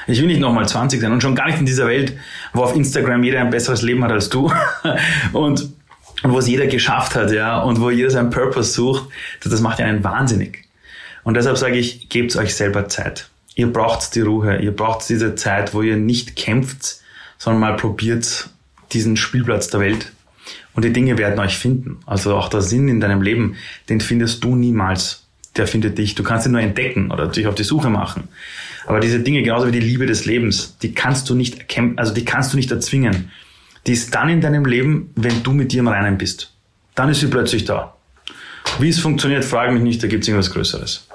Ich will nicht nochmal 20 sein und schon gar nicht in dieser Welt, wo auf Instagram jeder ein besseres Leben hat als du und, und wo es jeder geschafft hat, ja, und wo jeder seinen Purpose sucht. Das macht einen wahnsinnig. Und deshalb sage ich, gebt euch selber Zeit. Ihr braucht die Ruhe, ihr braucht diese Zeit, wo ihr nicht kämpft, sondern mal probiert diesen Spielplatz der Welt und die Dinge werden euch finden. Also auch der Sinn in deinem Leben, den findest du niemals. Der findet dich. Du kannst ihn nur entdecken oder dich auf die Suche machen. Aber diese Dinge, genauso wie die Liebe des Lebens, die kannst du nicht erkennen, also die kannst du nicht erzwingen. Die ist dann in deinem Leben, wenn du mit dir im Reinen bist. Dann ist sie plötzlich da. Wie es funktioniert, frage mich nicht, da gibt es irgendwas Größeres.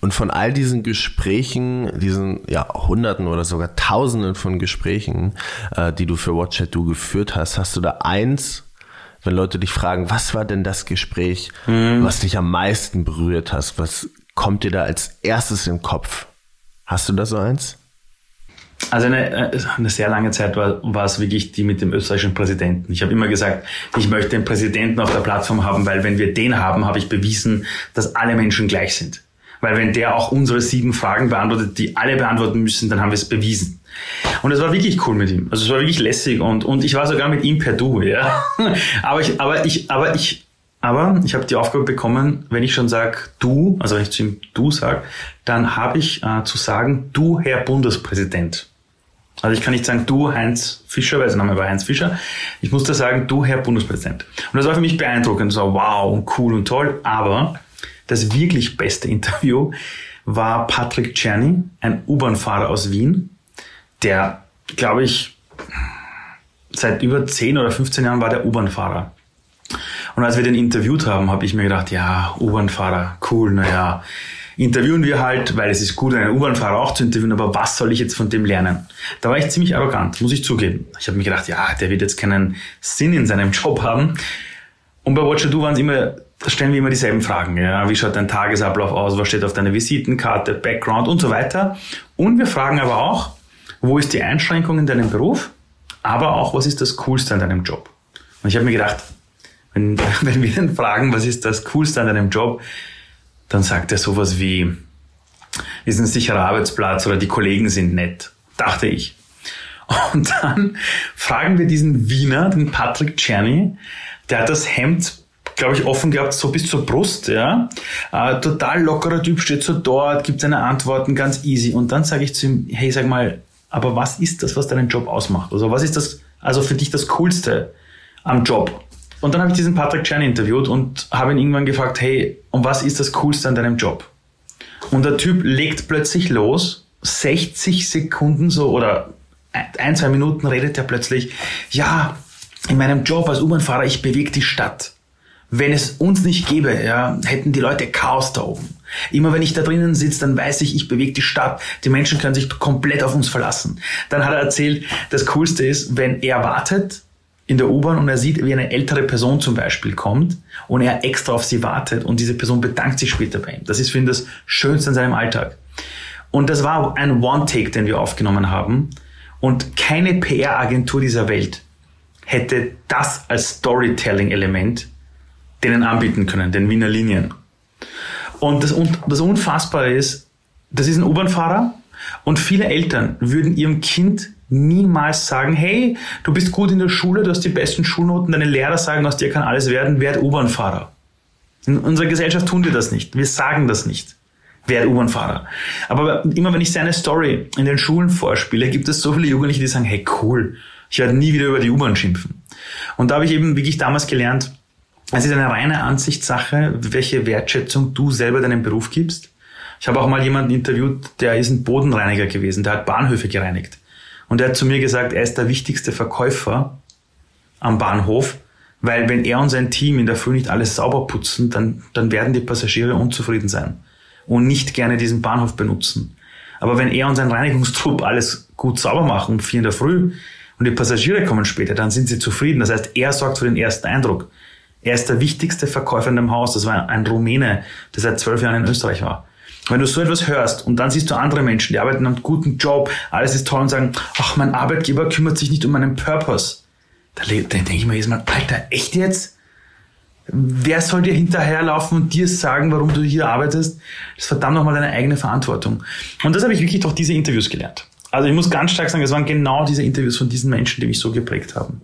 Und von all diesen Gesprächen, diesen ja, Hunderten oder sogar Tausenden von Gesprächen, äh, die du für WhatsApp du geführt hast, hast du da eins, wenn Leute dich fragen, was war denn das Gespräch, mhm. was dich am meisten berührt hast? Was kommt dir da als erstes im Kopf? Hast du da so eins? Also eine, äh, eine sehr lange Zeit war, war es wirklich die mit dem österreichischen Präsidenten. Ich habe immer gesagt, ich möchte den Präsidenten auf der Plattform haben, weil wenn wir den haben, habe ich bewiesen, dass alle Menschen gleich sind. Weil wenn der auch unsere sieben Fragen beantwortet, die alle beantworten müssen, dann haben wir es bewiesen. Und es war wirklich cool mit ihm. Also es war wirklich lässig und, und ich war sogar mit ihm per Du, ja. aber ich, aber ich, aber ich, aber ich habe die Aufgabe bekommen, wenn ich schon sage du, also wenn ich zu ihm du sage, dann habe ich äh, zu sagen, du Herr Bundespräsident. Also ich kann nicht sagen, du Heinz Fischer, weil sein Name war Heinz Fischer. Ich musste sagen, du Herr Bundespräsident. Und das war für mich beeindruckend. So, wow, und cool und toll. Aber das wirklich beste Interview war Patrick Czerny, ein U-Bahn-Fahrer aus Wien, der, glaube ich, seit über 10 oder 15 Jahren war der U-Bahn-Fahrer. Und als wir den interviewt haben, habe ich mir gedacht, ja, U-Bahn-Fahrer, cool, naja, interviewen wir halt, weil es ist gut, einen U-Bahn-Fahrer auch zu interviewen, aber was soll ich jetzt von dem lernen? Da war ich ziemlich arrogant, muss ich zugeben. Ich habe mir gedacht, ja, der wird jetzt keinen Sinn in seinem Job haben. Und bei Watcher Do waren es immer, stellen wir immer dieselben Fragen. Ja? Wie schaut dein Tagesablauf aus? Was steht auf deiner Visitenkarte? Background und so weiter. Und wir fragen aber auch, wo ist die Einschränkung in deinem Beruf, aber auch, was ist das Coolste an deinem Job? Und ich habe mir gedacht, wenn, wenn wir ihn fragen, was ist das Coolste an deinem Job, dann sagt er sowas wie, ist ein sicherer Arbeitsplatz oder die Kollegen sind nett, dachte ich. Und dann fragen wir diesen Wiener, den Patrick Czerny, der hat das Hemd glaube ich, offen gehabt, so bis zur Brust, ja. Äh, total lockerer Typ, steht so dort, gibt seine Antworten ganz easy. Und dann sage ich zu ihm, hey, sag mal, aber was ist das, was deinen Job ausmacht? Also was ist das, also für dich das Coolste am Job? Und dann habe ich diesen Patrick Chan interviewt und habe ihn irgendwann gefragt, hey, und was ist das Coolste an deinem Job? Und der Typ legt plötzlich los, 60 Sekunden so oder ein, zwei Minuten redet er plötzlich, ja, in meinem Job als U-Bahn-Fahrer, ich bewege die Stadt. Wenn es uns nicht gäbe, ja, hätten die Leute Chaos da oben. Immer wenn ich da drinnen sitze, dann weiß ich, ich bewege die Stadt. Die Menschen können sich komplett auf uns verlassen. Dann hat er erzählt, das Coolste ist, wenn er wartet in der U-Bahn und er sieht, wie eine ältere Person zum Beispiel kommt und er extra auf sie wartet und diese Person bedankt sich später bei ihm. Das ist für ihn das Schönste in seinem Alltag. Und das war ein One-Take, den wir aufgenommen haben. Und keine PR-Agentur dieser Welt hätte das als Storytelling-Element denen anbieten können, den Wiener Linien. Und das, das Unfassbare ist, das ist ein U-Bahn-Fahrer und viele Eltern würden ihrem Kind niemals sagen, hey, du bist gut in der Schule, du hast die besten Schulnoten, deine Lehrer sagen, aus dir kann alles werden, werd U-Bahn-Fahrer. In unserer Gesellschaft tun wir das nicht. Wir sagen das nicht. werde U-Bahn-Fahrer. Aber immer wenn ich seine Story in den Schulen vorspiele, gibt es so viele Jugendliche, die sagen, hey cool, ich werde nie wieder über die U-Bahn schimpfen. Und da habe ich eben wirklich damals gelernt, es ist eine reine Ansichtssache, welche Wertschätzung du selber deinem Beruf gibst. Ich habe auch mal jemanden interviewt, der ist ein Bodenreiniger gewesen, der hat Bahnhöfe gereinigt. Und er hat zu mir gesagt, er ist der wichtigste Verkäufer am Bahnhof, weil wenn er und sein Team in der Früh nicht alles sauber putzen, dann, dann werden die Passagiere unzufrieden sein und nicht gerne diesen Bahnhof benutzen. Aber wenn er und sein Reinigungstrupp alles gut sauber machen um vier in der Früh und die Passagiere kommen später, dann sind sie zufrieden. Das heißt, er sorgt für den ersten Eindruck. Er ist der wichtigste Verkäufer in dem Haus. Das war ein Rumäne, der seit zwölf Jahren in Österreich war. Wenn du so etwas hörst und dann siehst du andere Menschen, die arbeiten einen guten Job, alles ist toll und sagen, ach, mein Arbeitgeber kümmert sich nicht um meinen Purpose. Da, denke ich mir jedes Mal, Alter, echt jetzt? Wer soll dir hinterherlaufen und dir sagen, warum du hier arbeitest? Das ist verdammt nochmal deine eigene Verantwortung. Und das habe ich wirklich durch diese Interviews gelernt. Also ich muss ganz stark sagen, es waren genau diese Interviews von diesen Menschen, die mich so geprägt haben.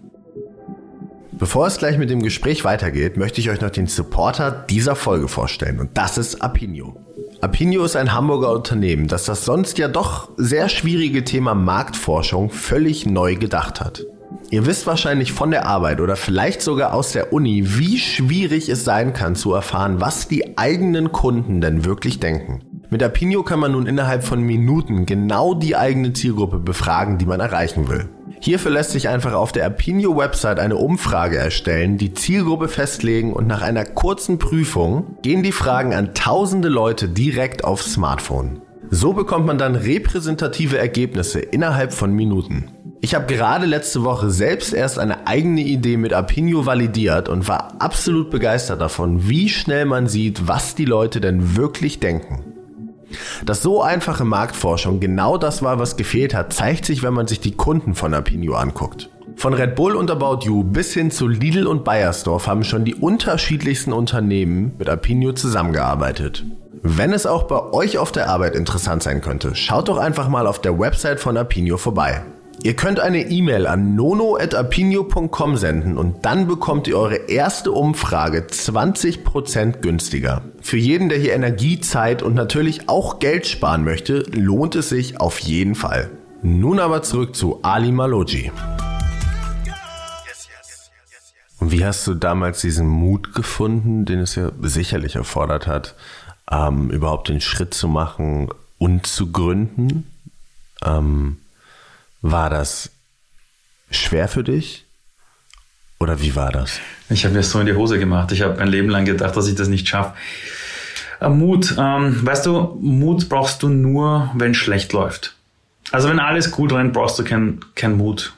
Bevor es gleich mit dem Gespräch weitergeht, möchte ich euch noch den Supporter dieser Folge vorstellen und das ist Apinio. Apinio ist ein Hamburger Unternehmen, das das sonst ja doch sehr schwierige Thema Marktforschung völlig neu gedacht hat. Ihr wisst wahrscheinlich von der Arbeit oder vielleicht sogar aus der Uni, wie schwierig es sein kann zu erfahren, was die eigenen Kunden denn wirklich denken. Mit Apinio kann man nun innerhalb von Minuten genau die eigene Zielgruppe befragen, die man erreichen will. Hierfür lässt sich einfach auf der Apinio-Website eine Umfrage erstellen, die Zielgruppe festlegen und nach einer kurzen Prüfung gehen die Fragen an tausende Leute direkt aufs Smartphone. So bekommt man dann repräsentative Ergebnisse innerhalb von Minuten. Ich habe gerade letzte Woche selbst erst eine eigene Idee mit Apinio validiert und war absolut begeistert davon, wie schnell man sieht, was die Leute denn wirklich denken. Dass so einfache Marktforschung genau das war, was gefehlt hat, zeigt sich, wenn man sich die Kunden von Apinio anguckt. Von Red Bull und About You bis hin zu Lidl und Bayersdorf haben schon die unterschiedlichsten Unternehmen mit Apinio zusammengearbeitet. Wenn es auch bei euch auf der Arbeit interessant sein könnte, schaut doch einfach mal auf der Website von Apinio vorbei. Ihr könnt eine E-Mail an nono.apinio.com senden und dann bekommt ihr eure erste Umfrage 20% günstiger. Für jeden, der hier Energie, Zeit und natürlich auch Geld sparen möchte, lohnt es sich auf jeden Fall. Nun aber zurück zu Ali Maloji. Und wie hast du damals diesen Mut gefunden, den es ja sicherlich erfordert hat, ähm, überhaupt den Schritt zu machen und zu gründen? Ähm, war das schwer für dich? Oder wie war das? Ich habe mir so in die Hose gemacht. Ich habe mein Leben lang gedacht, dass ich das nicht schaffe. Äh, Mut, ähm, weißt du, Mut brauchst du nur, wenn schlecht läuft. Also wenn alles gut rennt, brauchst du keinen kein Mut.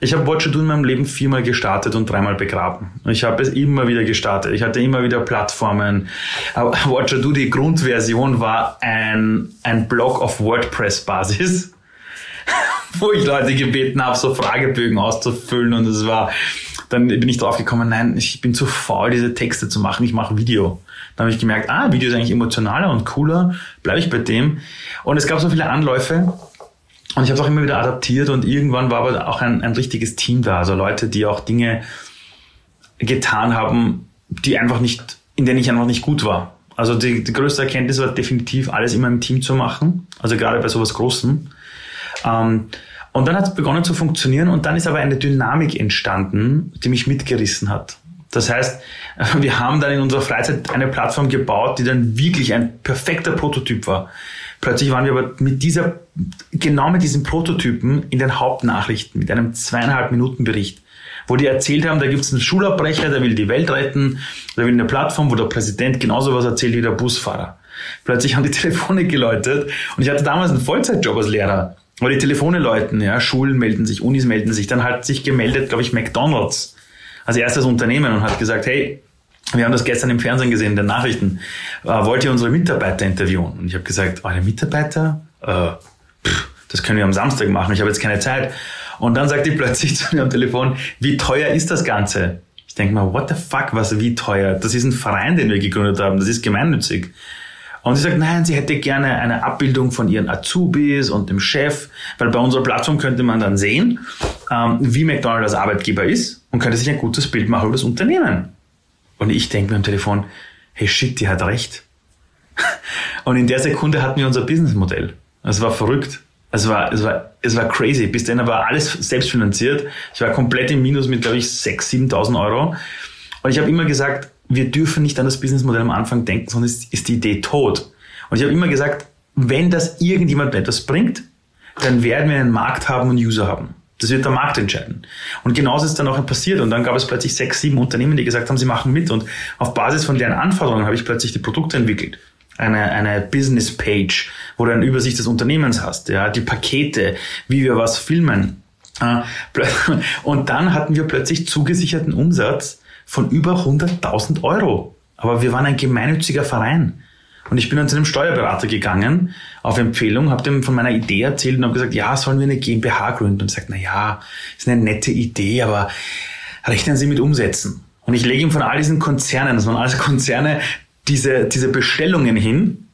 Ich habe Watcher in meinem Leben viermal gestartet und dreimal begraben. Ich habe es immer wieder gestartet. Ich hatte immer wieder Plattformen. Watcher Do, die Grundversion war ein, ein Blog auf WordPress-Basis wo ich Leute gebeten habe, so Fragebögen auszufüllen und es war, dann bin ich drauf gekommen, nein, ich bin zu faul, diese Texte zu machen, ich mache Video. Dann habe ich gemerkt, ah, Video ist eigentlich emotionaler und cooler, bleibe ich bei dem. Und es gab so viele Anläufe und ich habe es auch immer wieder adaptiert und irgendwann war aber auch ein, ein richtiges Team da, also Leute, die auch Dinge getan haben, die einfach nicht, in denen ich einfach nicht gut war. Also die, die größte Erkenntnis war definitiv, alles immer im Team zu machen, also gerade bei sowas Großen. Ähm, und dann hat es begonnen zu funktionieren und dann ist aber eine Dynamik entstanden, die mich mitgerissen hat. Das heißt, wir haben dann in unserer Freizeit eine Plattform gebaut, die dann wirklich ein perfekter Prototyp war. Plötzlich waren wir aber mit dieser, genau mit diesem Prototypen in den Hauptnachrichten, mit einem zweieinhalb Minuten Bericht, wo die erzählt haben, da gibt es einen Schulabbrecher, der will die Welt retten, der will eine Plattform, wo der Präsident genauso was erzählt wie der Busfahrer. Plötzlich haben die Telefone geläutet und ich hatte damals einen Vollzeitjob als Lehrer. Aber die Telefone läuten, ja, Schulen melden sich, Unis melden sich. Dann hat sich gemeldet, glaube ich, McDonalds als erstes Unternehmen und hat gesagt, hey, wir haben das gestern im Fernsehen gesehen, in den Nachrichten. Äh, wollt ihr unsere Mitarbeiter interviewen? Und ich habe gesagt, eure Mitarbeiter? Äh, pff, das können wir am Samstag machen, ich habe jetzt keine Zeit. Und dann sagt die plötzlich zu mir am Telefon, wie teuer ist das Ganze? Ich denke mal, what the fuck, was, wie teuer? Das ist ein Verein, den wir gegründet haben, das ist gemeinnützig. Und sie sagt, nein, sie hätte gerne eine Abbildung von ihren Azubis und dem Chef, weil bei unserer Plattform könnte man dann sehen, ähm, wie McDonald's als Arbeitgeber ist und könnte sich ein gutes Bild machen über das Unternehmen. Und ich denke mir am Telefon, hey shit, die hat recht. Und in der Sekunde hatten wir unser Businessmodell. Es war verrückt. Es war, es war, es war crazy. Bis dann war alles selbst finanziert. Ich war komplett im Minus mit, glaube ich, 6.000, 7.000 Euro. Und ich habe immer gesagt, wir dürfen nicht an das Businessmodell am Anfang denken, sonst ist die Idee tot. Und ich habe immer gesagt, wenn das irgendjemand etwas bringt, dann werden wir einen Markt haben und User haben. Das wird der Markt entscheiden. Und genauso ist dann auch passiert. Und dann gab es plötzlich sechs, sieben Unternehmen, die gesagt haben, sie machen mit. Und auf Basis von deren Anforderungen habe ich plötzlich die Produkte entwickelt. Eine, eine Business Page, wo du eine Übersicht des Unternehmens hast, ja, die Pakete, wie wir was filmen. Und dann hatten wir plötzlich zugesicherten Umsatz von über 100.000 Euro. Aber wir waren ein gemeinnütziger Verein. Und ich bin dann zu einem Steuerberater gegangen, auf Empfehlung, habe dem von meiner Idee erzählt und habe gesagt, ja, sollen wir eine GmbH gründen? Und sagt, na ja, ist eine nette Idee, aber rechnen Sie mit Umsätzen. Und ich lege ihm von all diesen Konzernen, das waren also Konzerne, diese, diese Bestellungen hin,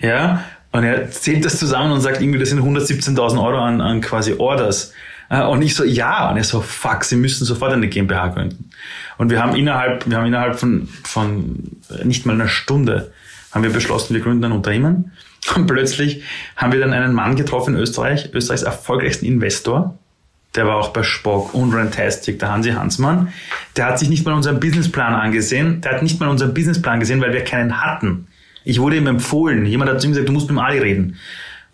ja, und er zählt das zusammen und sagt irgendwie, das sind 117.000 Euro an, an quasi Orders. Äh, und ich so, ja. Und er so, fuck, Sie müssen sofort eine GmbH gründen. Und wir haben innerhalb, wir haben innerhalb von, von nicht mal einer Stunde haben wir beschlossen, wir gründen ein Unternehmen. Und plötzlich haben wir dann einen Mann getroffen in Österreich, Österreichs erfolgreichsten Investor. Der war auch bei Spock und Rantastic, der Hansi Hansmann. Der hat sich nicht mal unseren Businessplan angesehen. Der hat nicht mal unseren Businessplan gesehen, weil wir keinen hatten. Ich wurde ihm empfohlen. Jemand hat zu ihm gesagt, du musst mit dem Ali reden.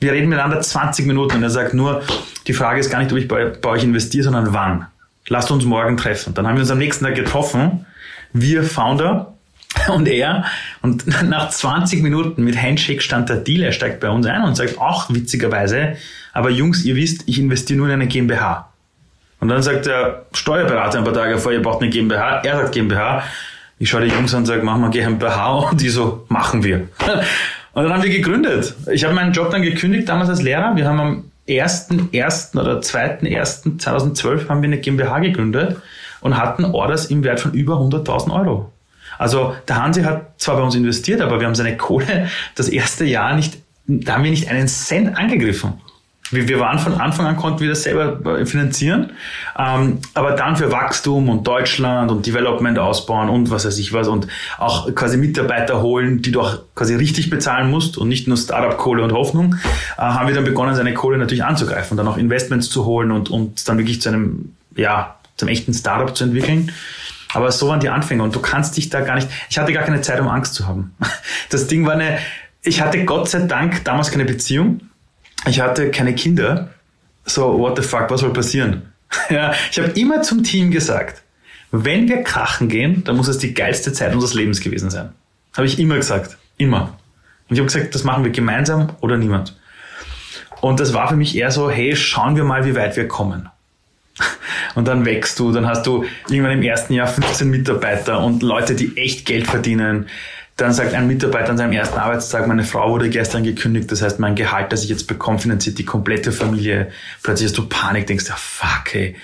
Wir reden miteinander 20 Minuten und er sagt nur, die Frage ist gar nicht, ob ich bei, bei euch investiere, sondern wann. Lasst uns morgen treffen. Dann haben wir uns am nächsten Tag getroffen. Wir Founder, und er, und nach 20 Minuten mit Handshake stand der Deal, er steigt bei uns ein und sagt, ach, witzigerweise, aber Jungs, ihr wisst, ich investiere nur in eine GmbH. Und dann sagt der Steuerberater ein paar Tage vor, ihr braucht eine GmbH, er sagt GmbH. Ich schaue die Jungs an und sage, machen wir GmbH und die so, machen wir. Und dann haben wir gegründet. Ich habe meinen Job dann gekündigt, damals als Lehrer. Wir haben am 1.1. oder 2.1.2012 haben wir eine GmbH gegründet und hatten Orders im Wert von über 100.000 Euro. Also der Hansi hat zwar bei uns investiert, aber wir haben seine Kohle das erste Jahr nicht, da haben wir nicht einen Cent angegriffen. Wir, wir waren von Anfang an, konnten wir das selber äh, finanzieren, ähm, aber dann für Wachstum und Deutschland und Development ausbauen und was weiß ich was und auch quasi Mitarbeiter holen, die du auch quasi richtig bezahlen musst und nicht nur Startup-Kohle und Hoffnung, äh, haben wir dann begonnen, seine Kohle natürlich anzugreifen und dann auch Investments zu holen und, und dann wirklich zu einem, ja, zum echten Startup zu entwickeln. Aber so waren die Anfänge und du kannst dich da gar nicht, ich hatte gar keine Zeit, um Angst zu haben. Das Ding war eine, ich hatte Gott sei Dank damals keine Beziehung. Ich hatte keine Kinder. So, what the fuck, was soll passieren? Ja, ich habe immer zum Team gesagt, wenn wir krachen gehen, dann muss es die geilste Zeit unseres Lebens gewesen sein. Habe ich immer gesagt. Immer. Und ich habe gesagt, das machen wir gemeinsam oder niemand. Und das war für mich eher so, hey, schauen wir mal, wie weit wir kommen. Und dann wächst du, dann hast du irgendwann im ersten Jahr 15 Mitarbeiter und Leute, die echt Geld verdienen. Dann sagt ein Mitarbeiter an seinem ersten Arbeitstag, meine Frau wurde gestern gekündigt, das heißt, mein Gehalt, das ich jetzt bekomme, finanziert die komplette Familie. Plötzlich hast du Panik, denkst ja, fuck, ey.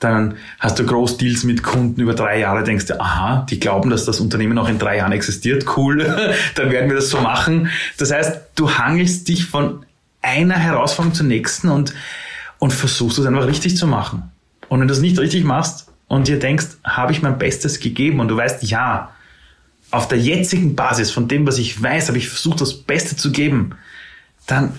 Dann hast du Großdeals mit Kunden über drei Jahre, denkst du, aha, die glauben, dass das Unternehmen auch in drei Jahren existiert, cool, dann werden wir das so machen. Das heißt, du hangelst dich von einer Herausforderung zur nächsten und, und versuchst es einfach richtig zu machen. Und wenn du es nicht richtig machst und dir denkst, habe ich mein Bestes gegeben und du weißt, ja, auf der jetzigen Basis von dem, was ich weiß, habe ich versucht, das Beste zu geben, dann,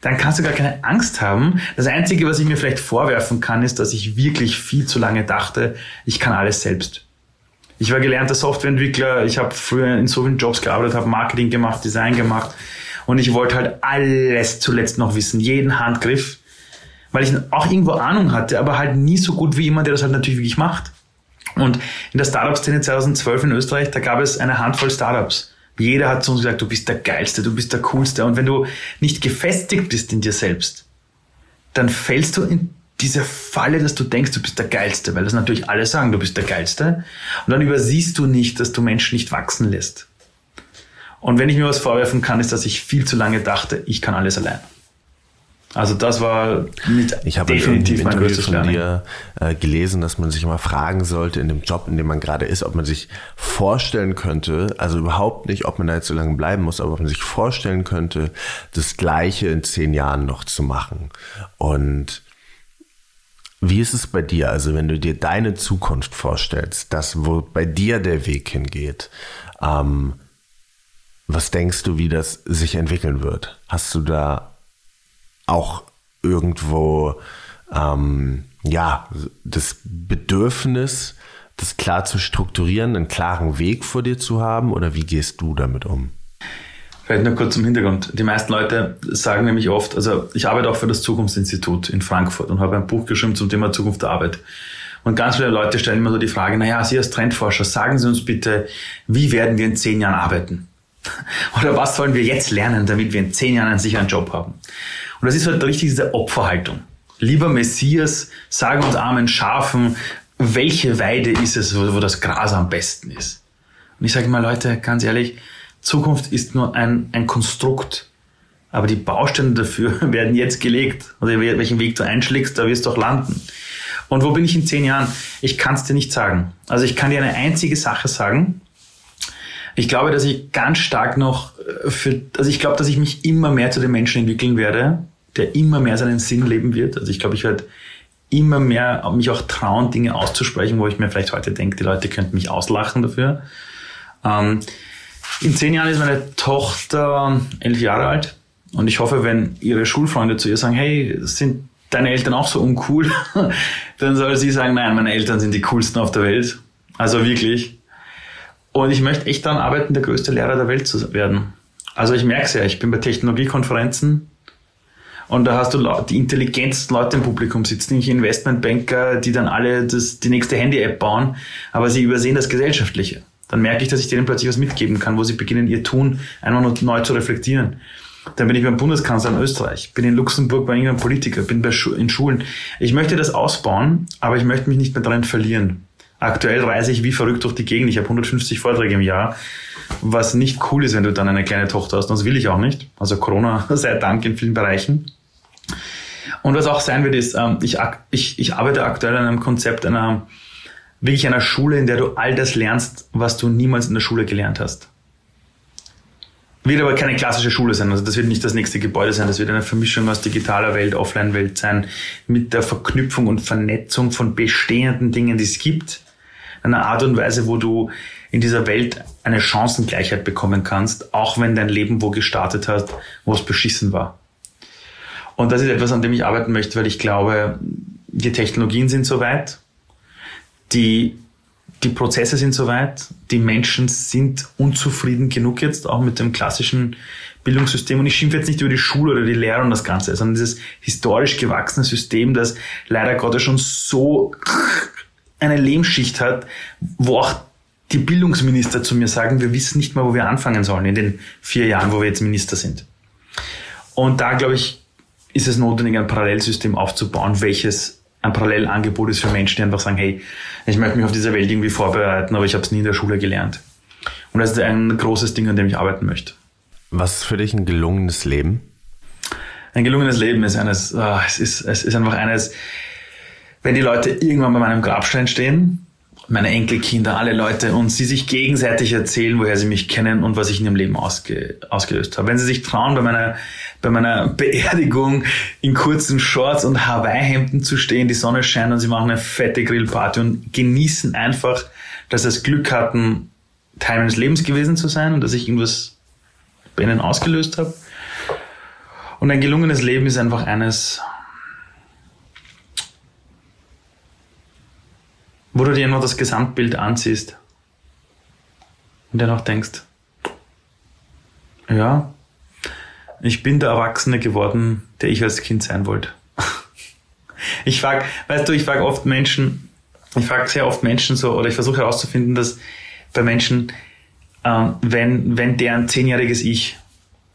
dann kannst du gar keine Angst haben. Das Einzige, was ich mir vielleicht vorwerfen kann, ist, dass ich wirklich viel zu lange dachte, ich kann alles selbst. Ich war gelernter Softwareentwickler, ich habe früher in so vielen Jobs gearbeitet, habe Marketing gemacht, Design gemacht und ich wollte halt alles zuletzt noch wissen, jeden Handgriff weil ich auch irgendwo Ahnung hatte, aber halt nie so gut wie jemand, der das halt natürlich wirklich macht. Und in der Startup-Szene 2012 in Österreich, da gab es eine Handvoll Startups. Jeder hat zu uns gesagt, du bist der Geilste, du bist der Coolste. Und wenn du nicht gefestigt bist in dir selbst, dann fällst du in diese Falle, dass du denkst, du bist der Geilste, weil das natürlich alle sagen, du bist der Geilste. Und dann übersiehst du nicht, dass du Menschen nicht wachsen lässt. Und wenn ich mir was vorwerfen kann, ist, dass ich viel zu lange dachte, ich kann alles allein. Also das war mit ich habe definitiv mein größtes von dir äh, gelesen, dass man sich immer fragen sollte in dem Job, in dem man gerade ist, ob man sich vorstellen könnte, also überhaupt nicht, ob man da jetzt so lange bleiben muss, aber ob man sich vorstellen könnte, das Gleiche in zehn Jahren noch zu machen. Und wie ist es bei dir? Also wenn du dir deine Zukunft vorstellst, das, wo bei dir der Weg hingeht, ähm, Was denkst du, wie das sich entwickeln wird? Hast du da auch irgendwo ähm, ja das Bedürfnis, das klar zu strukturieren, einen klaren Weg vor dir zu haben? Oder wie gehst du damit um? Vielleicht nur kurz zum Hintergrund. Die meisten Leute sagen nämlich oft, also ich arbeite auch für das Zukunftsinstitut in Frankfurt und habe ein Buch geschrieben zum Thema Zukunft der Arbeit. Und ganz viele Leute stellen immer so die Frage, naja, Sie als Trendforscher, sagen Sie uns bitte, wie werden wir in zehn Jahren arbeiten? Oder was sollen wir jetzt lernen, damit wir in zehn Jahren einen sicheren Job haben? Und das ist halt richtig diese Opferhaltung. Lieber Messias, sag uns armen Schafen, welche Weide ist es, wo, wo das Gras am besten ist? Und ich sage mal, Leute, ganz ehrlich, Zukunft ist nur ein, ein Konstrukt. Aber die Bausteine dafür werden jetzt gelegt. Also welchen Weg du einschlägst, da wirst du auch landen. Und wo bin ich in zehn Jahren? Ich kann es dir nicht sagen. Also ich kann dir eine einzige Sache sagen. Ich glaube, dass ich ganz stark noch äh, für, also ich glaube, dass ich mich immer mehr zu dem Menschen entwickeln werde, der immer mehr seinen Sinn leben wird. Also ich glaube, ich werde immer mehr mich auch trauen, Dinge auszusprechen, wo ich mir vielleicht heute denke, die Leute könnten mich auslachen dafür. Ähm, in zehn Jahren ist meine Tochter elf Jahre alt und ich hoffe, wenn ihre Schulfreunde zu ihr sagen, hey, sind deine Eltern auch so uncool? Dann soll sie sagen, nein, meine Eltern sind die coolsten auf der Welt. Also wirklich. Und ich möchte echt daran arbeiten, der größte Lehrer der Welt zu werden. Also ich merke es ja, ich bin bei Technologiekonferenzen und da hast du die intelligentesten Leute im Publikum sitzen, nicht Investmentbanker, die dann alle das, die nächste Handy-App bauen, aber sie übersehen das Gesellschaftliche. Dann merke ich, dass ich denen plötzlich was mitgeben kann, wo sie beginnen, ihr Tun einmal neu zu reflektieren. Dann bin ich beim Bundeskanzler in Österreich, bin in Luxemburg bei irgendeinem Politiker, bin bei Schu in Schulen. Ich möchte das ausbauen, aber ich möchte mich nicht mehr darin verlieren. Aktuell reise ich wie verrückt durch die Gegend. Ich habe 150 Vorträge im Jahr, was nicht cool ist, wenn du dann eine kleine Tochter hast. Und das will ich auch nicht. Also Corona sei Dank in vielen Bereichen. Und was auch sein wird, ist, ähm, ich, ich, ich arbeite aktuell an einem Konzept einer, wirklich einer Schule, in der du all das lernst, was du niemals in der Schule gelernt hast. Wird aber keine klassische Schule sein. Also das wird nicht das nächste Gebäude sein. Das wird eine Vermischung aus digitaler Welt, Offline-Welt sein, mit der Verknüpfung und Vernetzung von bestehenden Dingen, die es gibt. Eine Art und Weise, wo du in dieser Welt eine Chancengleichheit bekommen kannst, auch wenn dein Leben wo gestartet hat, wo es beschissen war. Und das ist etwas, an dem ich arbeiten möchte, weil ich glaube, die Technologien sind soweit, die die Prozesse sind soweit, die Menschen sind unzufrieden genug jetzt, auch mit dem klassischen Bildungssystem. Und ich schimpfe jetzt nicht über die Schule oder die Lehrer und das Ganze, sondern dieses historisch gewachsene System, das leider Gottes schon so eine Lehmschicht hat, wo auch die Bildungsminister zu mir sagen, wir wissen nicht mal, wo wir anfangen sollen in den vier Jahren, wo wir jetzt Minister sind. Und da, glaube ich, ist es notwendig, ein Parallelsystem aufzubauen, welches ein Parallelangebot ist für Menschen, die einfach sagen, hey, ich möchte mich auf diese Welt irgendwie vorbereiten, aber ich habe es nie in der Schule gelernt. Und das ist ein großes Ding, an dem ich arbeiten möchte. Was ist für dich ein gelungenes Leben? Ein gelungenes Leben ist eines, oh, es, ist, es ist einfach eines, wenn die Leute irgendwann bei meinem Grabstein stehen meine Enkelkinder, alle Leute und sie sich gegenseitig erzählen, woher sie mich kennen und was ich in ihrem Leben ausge, ausgelöst habe. Wenn sie sich trauen, bei meiner, bei meiner Beerdigung in kurzen Shorts und Hawaii-Hemden zu stehen, die Sonne scheint und sie machen eine fette Grillparty und genießen einfach, dass sie das Glück hatten, Teil meines Lebens gewesen zu sein und dass ich irgendwas bei ihnen ausgelöst habe. Und ein gelungenes Leben ist einfach eines, wo du dir nur das Gesamtbild anziehst und dir noch denkst, ja, ich bin der Erwachsene geworden, der ich als Kind sein wollte. Ich frage, weißt du, ich frage oft Menschen, ich frage sehr oft Menschen so, oder ich versuche herauszufinden, dass bei Menschen, ähm, wenn, wenn deren zehnjähriges Ich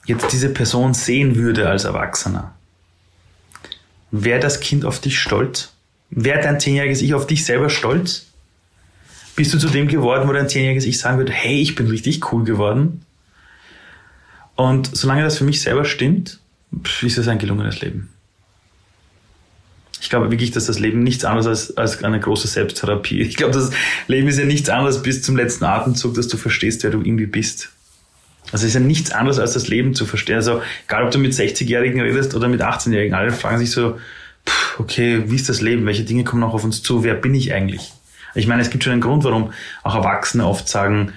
jetzt diese Person sehen würde als Erwachsener, wäre das Kind auf dich stolz? Wäre dein zehnjähriges Ich auf dich selber stolz? Bist du zu dem geworden, wo dein zehnjähriges Ich sagen würde, hey, ich bin richtig cool geworden? Und solange das für mich selber stimmt, ist es ein gelungenes Leben. Ich glaube wirklich, dass das Leben nichts anderes als, als eine große Selbsttherapie. Ich glaube, das Leben ist ja nichts anderes bis zum letzten Atemzug, dass du verstehst, wer du irgendwie bist. Also es ist ja nichts anderes als das Leben zu verstehen. Also egal, ob du mit 60-Jährigen redest oder mit 18-Jährigen, alle fragen sich so, okay, wie ist das Leben? Welche Dinge kommen noch auf uns zu? Wer bin ich eigentlich? Ich meine, es gibt schon einen Grund, warum auch Erwachsene oft sagen,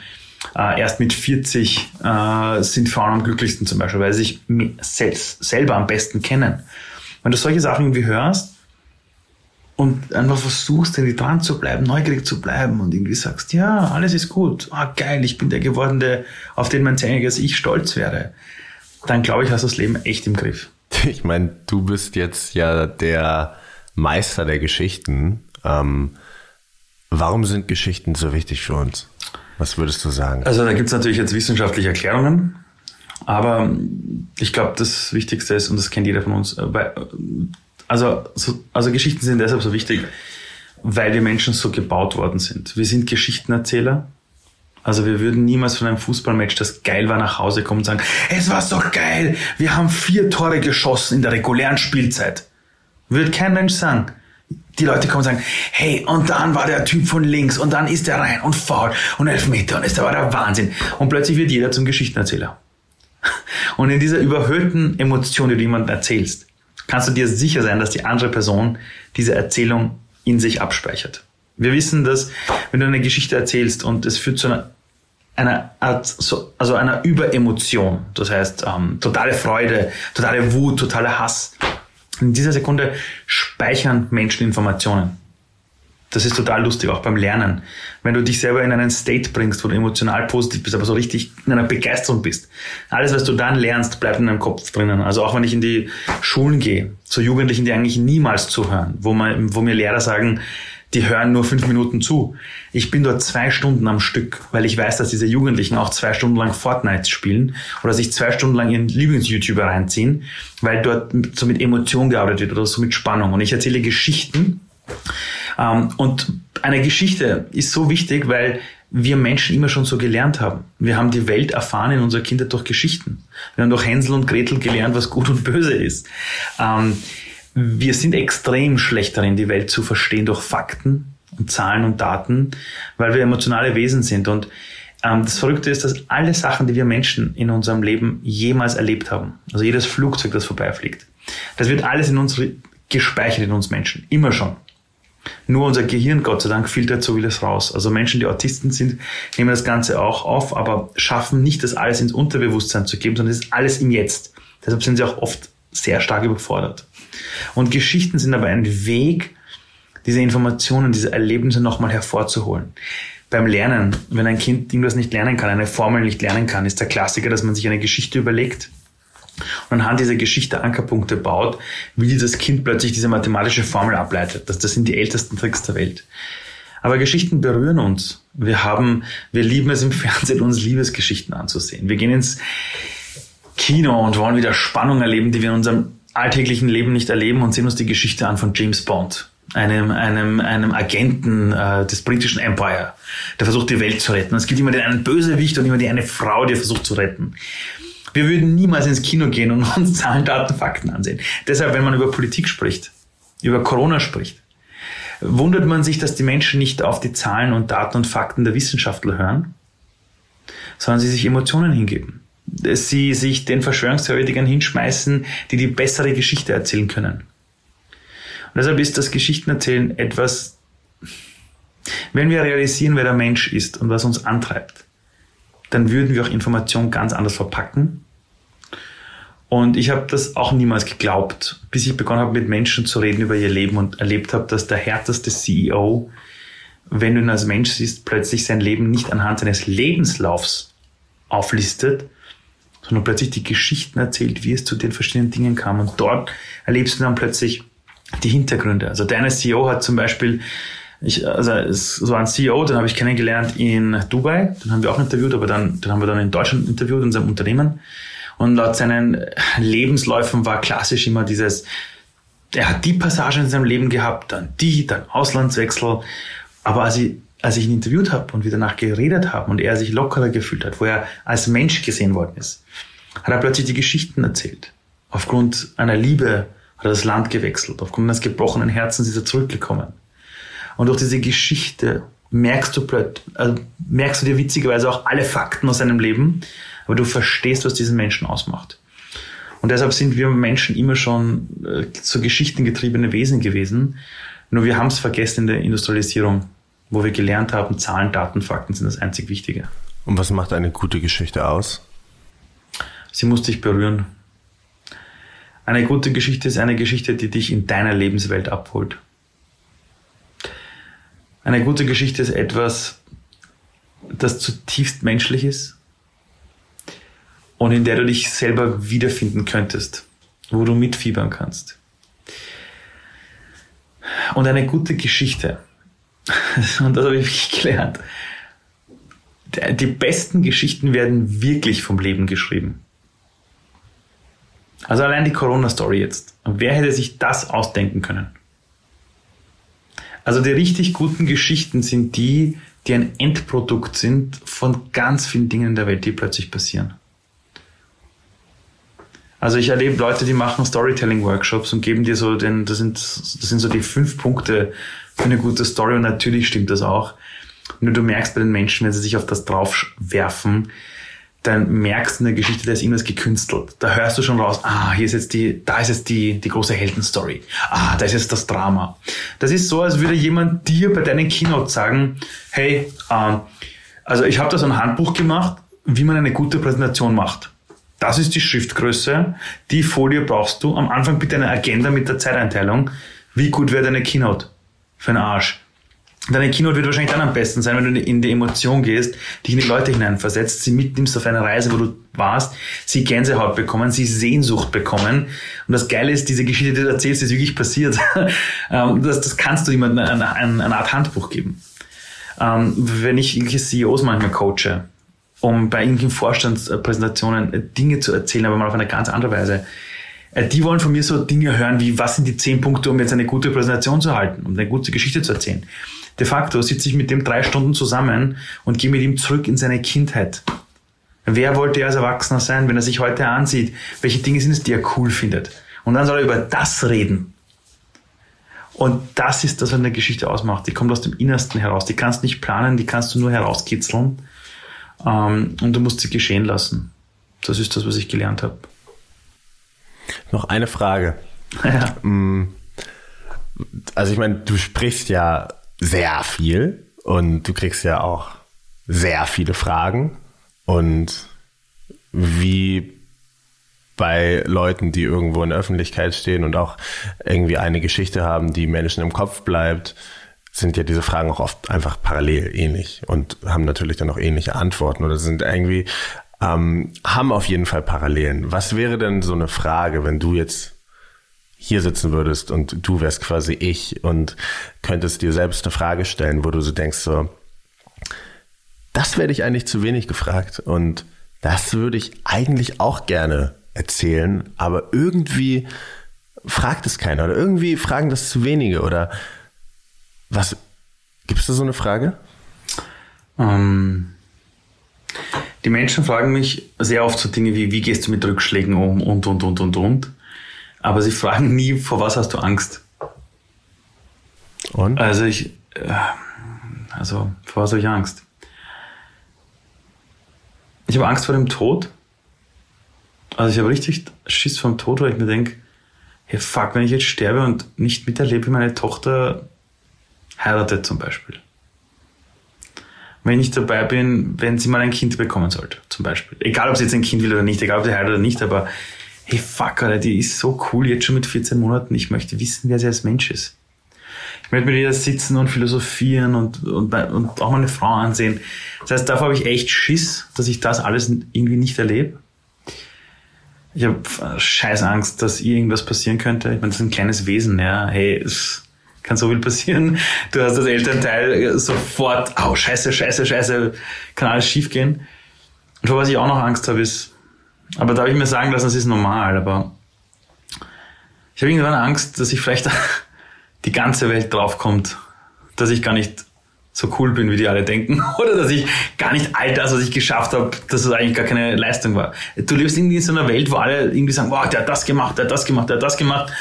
Äh, erst mit 40 äh, sind Frauen am glücklichsten zum Beispiel, weil sie sich selbst, selber am besten kennen. Wenn du solche Sachen irgendwie hörst und einfach versuchst, irgendwie dran zu bleiben, neugierig zu bleiben und irgendwie sagst, ja, alles ist gut, ah, geil, ich bin der gewordene, auf den mein zehnjähriges Ich stolz wäre, dann glaube ich, hast du das Leben echt im Griff. Ich meine, du bist jetzt ja der Meister der Geschichten. Ähm, warum sind Geschichten so wichtig für uns? Was würdest du sagen? Also da gibt es natürlich jetzt wissenschaftliche Erklärungen, aber ich glaube, das Wichtigste ist, und das kennt jeder von uns, äh, also, also Geschichten sind deshalb so wichtig, weil wir Menschen so gebaut worden sind. Wir sind Geschichtenerzähler. Also wir würden niemals von einem Fußballmatch, das geil war, nach Hause kommen und sagen, es war so geil, wir haben vier Tore geschossen in der regulären Spielzeit. Würde kein Mensch sagen die Leute kommen und sagen, hey, und dann war der Typ von links und dann ist er rein und faul und Elfmeter und es war der Wahnsinn. Und plötzlich wird jeder zum Geschichtenerzähler. Und in dieser überhöhten Emotion, die du jemandem erzählst, kannst du dir sicher sein, dass die andere Person diese Erzählung in sich abspeichert. Wir wissen, dass wenn du eine Geschichte erzählst und es führt zu einer, einer Art, so, also einer Überemotion, das heißt ähm, totale Freude, totale Wut, totaler Hass, in dieser Sekunde speichern Menschen Informationen. Das ist total lustig, auch beim Lernen. Wenn du dich selber in einen State bringst, wo du emotional positiv bist, aber so richtig in einer Begeisterung bist. Alles, was du dann lernst, bleibt in deinem Kopf drinnen. Also auch wenn ich in die Schulen gehe, zu Jugendlichen, die eigentlich niemals zuhören, wo, man, wo mir Lehrer sagen, die hören nur fünf Minuten zu. Ich bin dort zwei Stunden am Stück, weil ich weiß, dass diese Jugendlichen auch zwei Stunden lang Fortnite spielen oder sich zwei Stunden lang ihren Lieblings-YouTuber reinziehen, weil dort so mit Emotion gearbeitet wird oder so mit Spannung. Und ich erzähle Geschichten. Ähm, und eine Geschichte ist so wichtig, weil wir Menschen immer schon so gelernt haben. Wir haben die Welt erfahren in unserer Kindheit durch Geschichten. Wir haben durch Hänsel und Gretel gelernt, was gut und böse ist. Ähm, wir sind extrem schlecht darin, die Welt zu verstehen durch Fakten und Zahlen und Daten, weil wir emotionale Wesen sind. Und ähm, das Verrückte ist, dass alle Sachen, die wir Menschen in unserem Leben jemals erlebt haben, also jedes Flugzeug, das vorbeifliegt, das wird alles in uns gespeichert in uns Menschen, immer schon. Nur unser Gehirn, Gott sei Dank, filtert so vieles raus. Also Menschen, die Autisten sind, nehmen das Ganze auch auf, aber schaffen nicht, das alles ins Unterbewusstsein zu geben, sondern es ist alles im Jetzt. Deshalb sind sie auch oft sehr stark überfordert. Und Geschichten sind aber ein Weg, diese Informationen, diese Erlebnisse nochmal hervorzuholen. Beim Lernen, wenn ein Kind irgendwas nicht lernen kann, eine Formel nicht lernen kann, ist der Klassiker, dass man sich eine Geschichte überlegt und anhand dieser Geschichte Ankerpunkte baut, wie dieses Kind plötzlich diese mathematische Formel ableitet. Das, das sind die ältesten Tricks der Welt. Aber Geschichten berühren uns. Wir haben, wir lieben es im Fernsehen, uns Liebesgeschichten anzusehen. Wir gehen ins Kino und wollen wieder Spannung erleben, die wir in unserem alltäglichen Leben nicht erleben und sehen uns die Geschichte an von James Bond, einem, einem, einem Agenten äh, des britischen Empire, der versucht, die Welt zu retten. Es gibt immer den einen Bösewicht und immer die eine Frau, die er versucht zu retten. Wir würden niemals ins Kino gehen und uns Zahlen, Daten, Fakten ansehen. Deshalb, wenn man über Politik spricht, über Corona spricht, wundert man sich, dass die Menschen nicht auf die Zahlen und Daten und Fakten der Wissenschaftler hören, sondern sie sich Emotionen hingeben sie sich den Verschwörungstheoretikern hinschmeißen, die die bessere Geschichte erzählen können. Und deshalb ist das Geschichtenerzählen etwas, wenn wir realisieren, wer der Mensch ist und was uns antreibt, dann würden wir auch Informationen ganz anders verpacken. Und ich habe das auch niemals geglaubt, bis ich begonnen habe, mit Menschen zu reden über ihr Leben und erlebt habe, dass der härteste CEO, wenn du ihn als Mensch siehst, plötzlich sein Leben nicht anhand seines Lebenslaufs auflistet, sondern plötzlich die Geschichten erzählt, wie es zu den verschiedenen Dingen kam. Und dort erlebst du dann plötzlich die Hintergründe. Also deine CEO hat zum Beispiel, ich, also es war ein CEO, den habe ich kennengelernt in Dubai, den haben wir auch interviewt, aber dann, den haben wir dann in Deutschland interviewt, in seinem Unternehmen. Und laut seinen Lebensläufen war klassisch immer dieses, er hat die Passage in seinem Leben gehabt, dann die, dann Auslandswechsel. Aber als ich, als ich ihn interviewt habe und wir danach geredet haben und er sich lockerer gefühlt hat, wo er als Mensch gesehen worden ist, hat er plötzlich die Geschichten erzählt. Aufgrund einer Liebe hat er das Land gewechselt. Aufgrund eines gebrochenen Herzens ist er zurückgekommen. Und durch diese Geschichte merkst du plötzlich, also merkst du dir witzigerweise auch alle Fakten aus seinem Leben, aber du verstehst, was diesen Menschen ausmacht. Und deshalb sind wir Menschen immer schon äh, so geschichtengetriebene Wesen gewesen. Nur wir haben es vergessen in der Industrialisierung, wo wir gelernt haben, Zahlen, Daten, Fakten sind das einzig Wichtige. Und was macht eine gute Geschichte aus? Sie muss dich berühren. Eine gute Geschichte ist eine Geschichte, die dich in deiner Lebenswelt abholt. Eine gute Geschichte ist etwas, das zutiefst menschlich ist und in der du dich selber wiederfinden könntest, wo du mitfiebern kannst. Und eine gute Geschichte, und das habe ich wirklich gelernt, die besten Geschichten werden wirklich vom Leben geschrieben. Also allein die Corona-Story jetzt. Wer hätte sich das ausdenken können? Also die richtig guten Geschichten sind die, die ein Endprodukt sind von ganz vielen Dingen in der Welt, die plötzlich passieren. Also ich erlebe Leute, die machen Storytelling-Workshops und geben dir so den, das sind, das sind so die fünf Punkte für eine gute Story und natürlich stimmt das auch. Nur du merkst bei den Menschen, wenn sie sich auf das draufwerfen, dann merkst du in der Geschichte, da ist irgendwas gekünstelt. Da hörst du schon raus, ah, hier ist jetzt die, da ist jetzt die, die große Heldenstory. Ah, da ist jetzt das Drama. Das ist so, als würde jemand dir bei deinen Keynote sagen, hey, ähm, also ich habe da so ein Handbuch gemacht, wie man eine gute Präsentation macht. Das ist die Schriftgröße. Die Folie brauchst du. Am Anfang bitte eine Agenda mit der Zeiteinteilung. Wie gut wäre deine Keynote? Für einen Arsch. Deine Keynote wird wahrscheinlich dann am besten sein, wenn du in die Emotion gehst, dich in die Leute hineinversetzt, sie mitnimmst auf eine Reise, wo du warst, sie Gänsehaut bekommen, sie Sehnsucht bekommen. Und das Geile ist, diese Geschichte, die du erzählst, ist wirklich passiert. Ähm, das, das kannst du jemandem eine, eine, eine Art Handbuch geben. Ähm, wenn ich irgendwelche CEOs manchmal coache, um bei irgendwelchen Vorstandspräsentationen Dinge zu erzählen, aber mal auf eine ganz andere Weise, äh, die wollen von mir so Dinge hören wie, was sind die zehn Punkte, um jetzt eine gute Präsentation zu halten, um eine gute Geschichte zu erzählen. De facto sitze ich mit dem drei Stunden zusammen und gehe mit ihm zurück in seine Kindheit. Wer wollte er als Erwachsener sein, wenn er sich heute ansieht? Welche Dinge sind es, die er cool findet? Und dann soll er über das reden. Und das ist das, was eine Geschichte ausmacht. Die kommt aus dem Innersten heraus. Die kannst du nicht planen, die kannst du nur herauskitzeln. Ähm, und du musst sie geschehen lassen. Das ist das, was ich gelernt habe. Noch eine Frage. Ja. Mm. Also ich meine, du sprichst ja sehr viel und du kriegst ja auch sehr viele Fragen und wie bei Leuten, die irgendwo in der Öffentlichkeit stehen und auch irgendwie eine Geschichte haben, die Menschen im Kopf bleibt, sind ja diese Fragen auch oft einfach parallel ähnlich und haben natürlich dann auch ähnliche Antworten oder sind irgendwie, ähm, haben auf jeden Fall Parallelen. Was wäre denn so eine Frage, wenn du jetzt hier sitzen würdest und du wärst quasi ich und könntest dir selbst eine Frage stellen, wo du so denkst, so, das werde ich eigentlich zu wenig gefragt und das würde ich eigentlich auch gerne erzählen, aber irgendwie fragt es keiner oder irgendwie fragen das zu wenige oder was, gibt es da so eine Frage? Ähm, die Menschen fragen mich sehr oft so Dinge wie, wie gehst du mit Rückschlägen um und, und, und, und, und. Aber sie fragen nie, vor was hast du Angst? Und? Also ich, äh, also vor was habe ich Angst? Ich habe Angst vor dem Tod. Also ich habe richtig Schiss vom Tod, weil ich mir denke, hey fuck, wenn ich jetzt sterbe und nicht miterlebe, wie meine Tochter heiratet zum Beispiel. Wenn ich dabei bin, wenn sie mal ein Kind bekommen sollte, zum Beispiel. Egal, ob sie jetzt ein Kind will oder nicht, egal, ob sie heiratet oder nicht, aber hey fuck, Alter, die ist so cool, jetzt schon mit 14 Monaten, ich möchte wissen, wer sie als Mensch ist. Ich möchte mit ihr sitzen und philosophieren und, und, und auch meine Frau ansehen. Das heißt, davor habe ich echt Schiss, dass ich das alles irgendwie nicht erlebe. Ich habe scheiß Angst, dass ihr irgendwas passieren könnte. Ich meine, das ist ein kleines Wesen, ja. Hey, es kann so viel passieren. Du hast das Elternteil sofort, oh, scheiße, scheiße, scheiße, kann alles schief gehen. Und vor was ich auch noch Angst habe, ist, aber da habe ich mir sagen lassen, das ist normal, aber ich habe irgendwann Angst, dass ich vielleicht die ganze Welt draufkommt, dass ich gar nicht so cool bin, wie die alle denken, oder dass ich gar nicht all das, was ich geschafft habe, dass es eigentlich gar keine Leistung war. Du lebst irgendwie in so einer Welt, wo alle irgendwie sagen, wow, der hat das gemacht, der hat das gemacht, der hat das gemacht.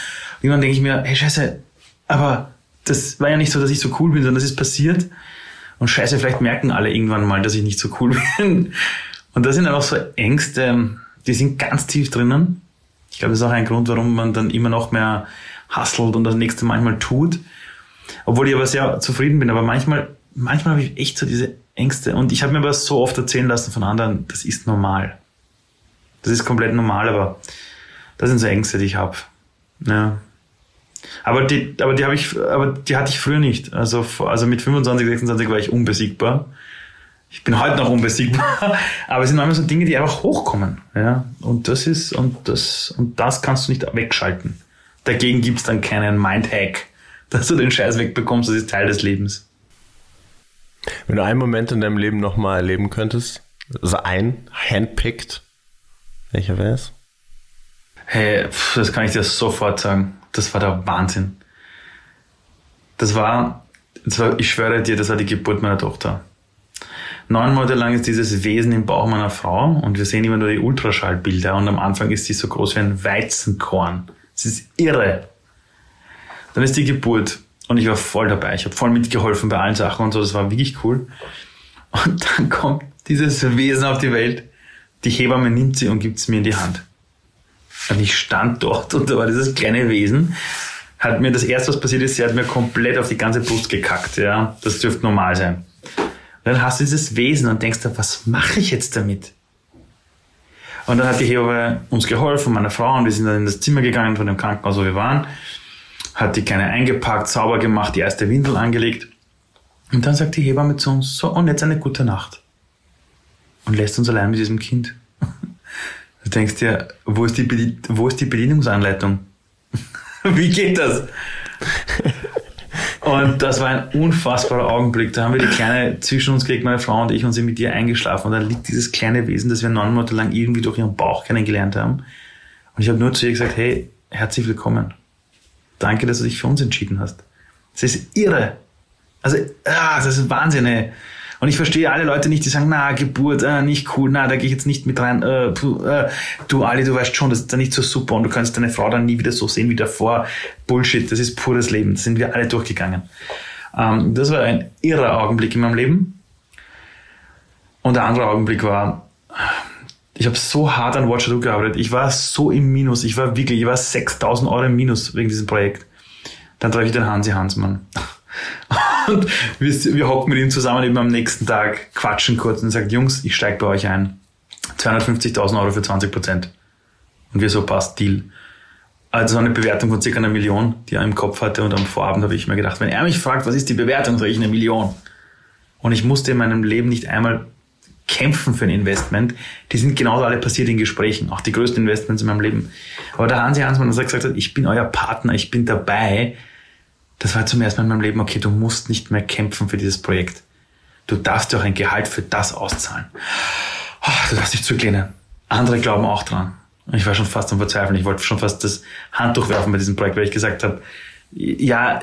Und dann denke ich mir, hey Scheiße, aber das war ja nicht so, dass ich so cool bin, sondern das ist passiert. Und Scheiße, vielleicht merken alle irgendwann mal, dass ich nicht so cool bin. Und das sind einfach so Ängste, die sind ganz tief drinnen. Ich glaube, das ist auch ein Grund, warum man dann immer noch mehr hustelt und das nächste manchmal tut. Obwohl ich aber sehr zufrieden bin. Aber manchmal, manchmal habe ich echt so diese Ängste. Und ich habe mir aber so oft erzählen lassen von anderen, das ist normal. Das ist komplett normal, aber das sind so Ängste, die ich habe. Ja. Aber die, aber die habe ich, aber die hatte ich früher nicht. Also, also mit 25, 26 war ich unbesiegbar. Ich bin heute noch unbesiegbar. Aber es sind manchmal so Dinge, die einfach hochkommen. Ja. Und das ist, und das, und das kannst du nicht wegschalten. Dagegen gibt's dann keinen Mindhack, dass du den Scheiß wegbekommst. Das ist Teil des Lebens. Wenn du einen Moment in deinem Leben nochmal erleben könntest, also ein, handpicked, welcher wäre es? Hey, pff, das kann ich dir sofort sagen. Das war der Wahnsinn. Das war, das war, ich schwöre dir, das war die Geburt meiner Tochter. Neun Monate lang ist dieses Wesen im Bauch meiner Frau und wir sehen immer nur die Ultraschallbilder und am Anfang ist sie so groß wie ein Weizenkorn. Es ist irre. Dann ist die Geburt und ich war voll dabei. Ich habe voll mitgeholfen bei allen Sachen und so. Das war wirklich cool. Und dann kommt dieses Wesen auf die Welt. Die Hebamme nimmt sie und gibt es mir in die Hand. Und ich stand dort und da war dieses kleine Wesen, hat mir das erste, was passiert ist, sie hat mir komplett auf die ganze Brust gekackt. Ja, das dürfte normal sein. Und dann hast du dieses Wesen und denkst dir, was mache ich jetzt damit? Und dann hat die Hebamme uns geholfen, meine Frau, und wir sind dann in das Zimmer gegangen von dem Krankenhaus, wo wir waren, hat die Kleine eingepackt, sauber gemacht, die erste Windel angelegt. Und dann sagt die Hebamme zu uns, so, und jetzt eine gute Nacht. Und lässt uns allein mit diesem Kind. Du denkst dir, wo ist die, wo ist die Bedienungsanleitung? Wie geht das? Und das war ein unfassbarer Augenblick. Da haben wir die Kleine zwischen uns gekriegt, meine Frau und ich, und sind mit ihr eingeschlafen. Und da liegt dieses kleine Wesen, das wir neun Monate lang irgendwie durch ihren Bauch kennengelernt haben. Und ich habe nur zu ihr gesagt, hey, herzlich willkommen. Danke, dass du dich für uns entschieden hast. Das ist irre. Also, ah, das ist Wahnsinn, ey. Und ich verstehe alle Leute nicht, die sagen, na, Geburt, äh, nicht cool, na, da gehe ich jetzt nicht mit rein. Äh, äh, du, Ali, du weißt schon, das ist dann nicht so super und du kannst deine Frau dann nie wieder so sehen wie davor. Bullshit, das ist pures Leben. Das sind wir alle durchgegangen. Ähm, das war ein irrer Augenblick in meinem Leben. Und der andere Augenblick war, ich habe so hart an Watcher gearbeitet. Ich war so im Minus. Ich war wirklich, ich war 6000 Euro im Minus wegen diesem Projekt. Dann treffe ich den Hansi Hansmann. Und wir, wir hocken mit ihm zusammen eben am nächsten Tag, quatschen kurz und sagt, Jungs, ich steige bei euch ein. 250.000 Euro für 20 Prozent. Und wir so, passt, Deal. Also eine Bewertung von circa einer Million, die er im Kopf hatte. Und am Vorabend habe ich mir gedacht, wenn er mich fragt, was ist die Bewertung, sage ich eine Million. Und ich musste in meinem Leben nicht einmal kämpfen für ein Investment. Die sind genauso alle passiert in Gesprächen, auch die größten Investments in meinem Leben. Aber der Hansi Hansmann hat gesagt, ich bin euer Partner, ich bin dabei das war zum ersten Mal in meinem Leben, okay, du musst nicht mehr kämpfen für dieses Projekt. Du darfst dir auch ein Gehalt für das auszahlen. Oh, du darfst dich zurücklehnen. Andere glauben auch dran. Ich war schon fast am Verzweifeln. Ich wollte schon fast das Handtuch werfen bei diesem Projekt, weil ich gesagt habe, ja,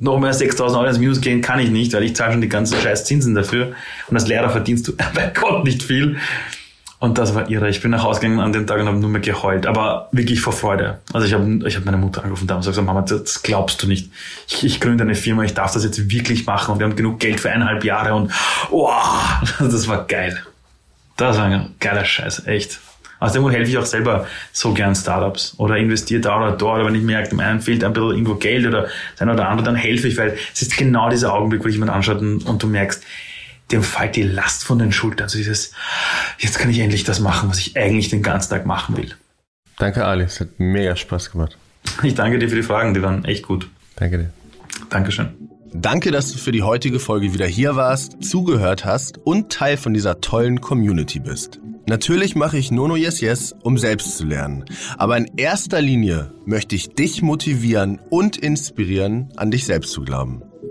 noch mehr 6000 Euro ins Minus gehen kann ich nicht, weil ich zahle schon die ganzen scheiß Zinsen dafür. Und als Lehrer verdienst du bei Gott nicht viel. Und das war irre. Ich bin nach Hause gegangen an den Tag und habe nur mehr geheult, aber wirklich vor Freude. Also ich habe ich hab meine Mutter angerufen damals und gesagt, Mama, das glaubst du nicht. Ich, ich gründe eine Firma, ich darf das jetzt wirklich machen und wir haben genug Geld für eineinhalb Jahre und oh, das war geil. Das war ein geiler Scheiß, echt. Aus dem Grund helfe ich auch selber so gern Startups oder investiere da oder dort, oder wenn ich merke, dem einen fehlt ein bisschen irgendwo Geld oder das eine oder andere, dann helfe ich, weil es ist genau dieser Augenblick, wo dich jemand anschaut und, und du merkst, dem fällt die Last von den Schultern. Also dieses, jetzt kann ich endlich das machen, was ich eigentlich den ganzen Tag machen will. Danke, Ali. Es hat mega Spaß gemacht. Ich danke dir für die Fragen, die waren echt gut. Danke dir. Dankeschön. Danke, dass du für die heutige Folge wieder hier warst, zugehört hast und Teil von dieser tollen Community bist. Natürlich mache ich Nono Yes Yes, um selbst zu lernen. Aber in erster Linie möchte ich dich motivieren und inspirieren, an dich selbst zu glauben.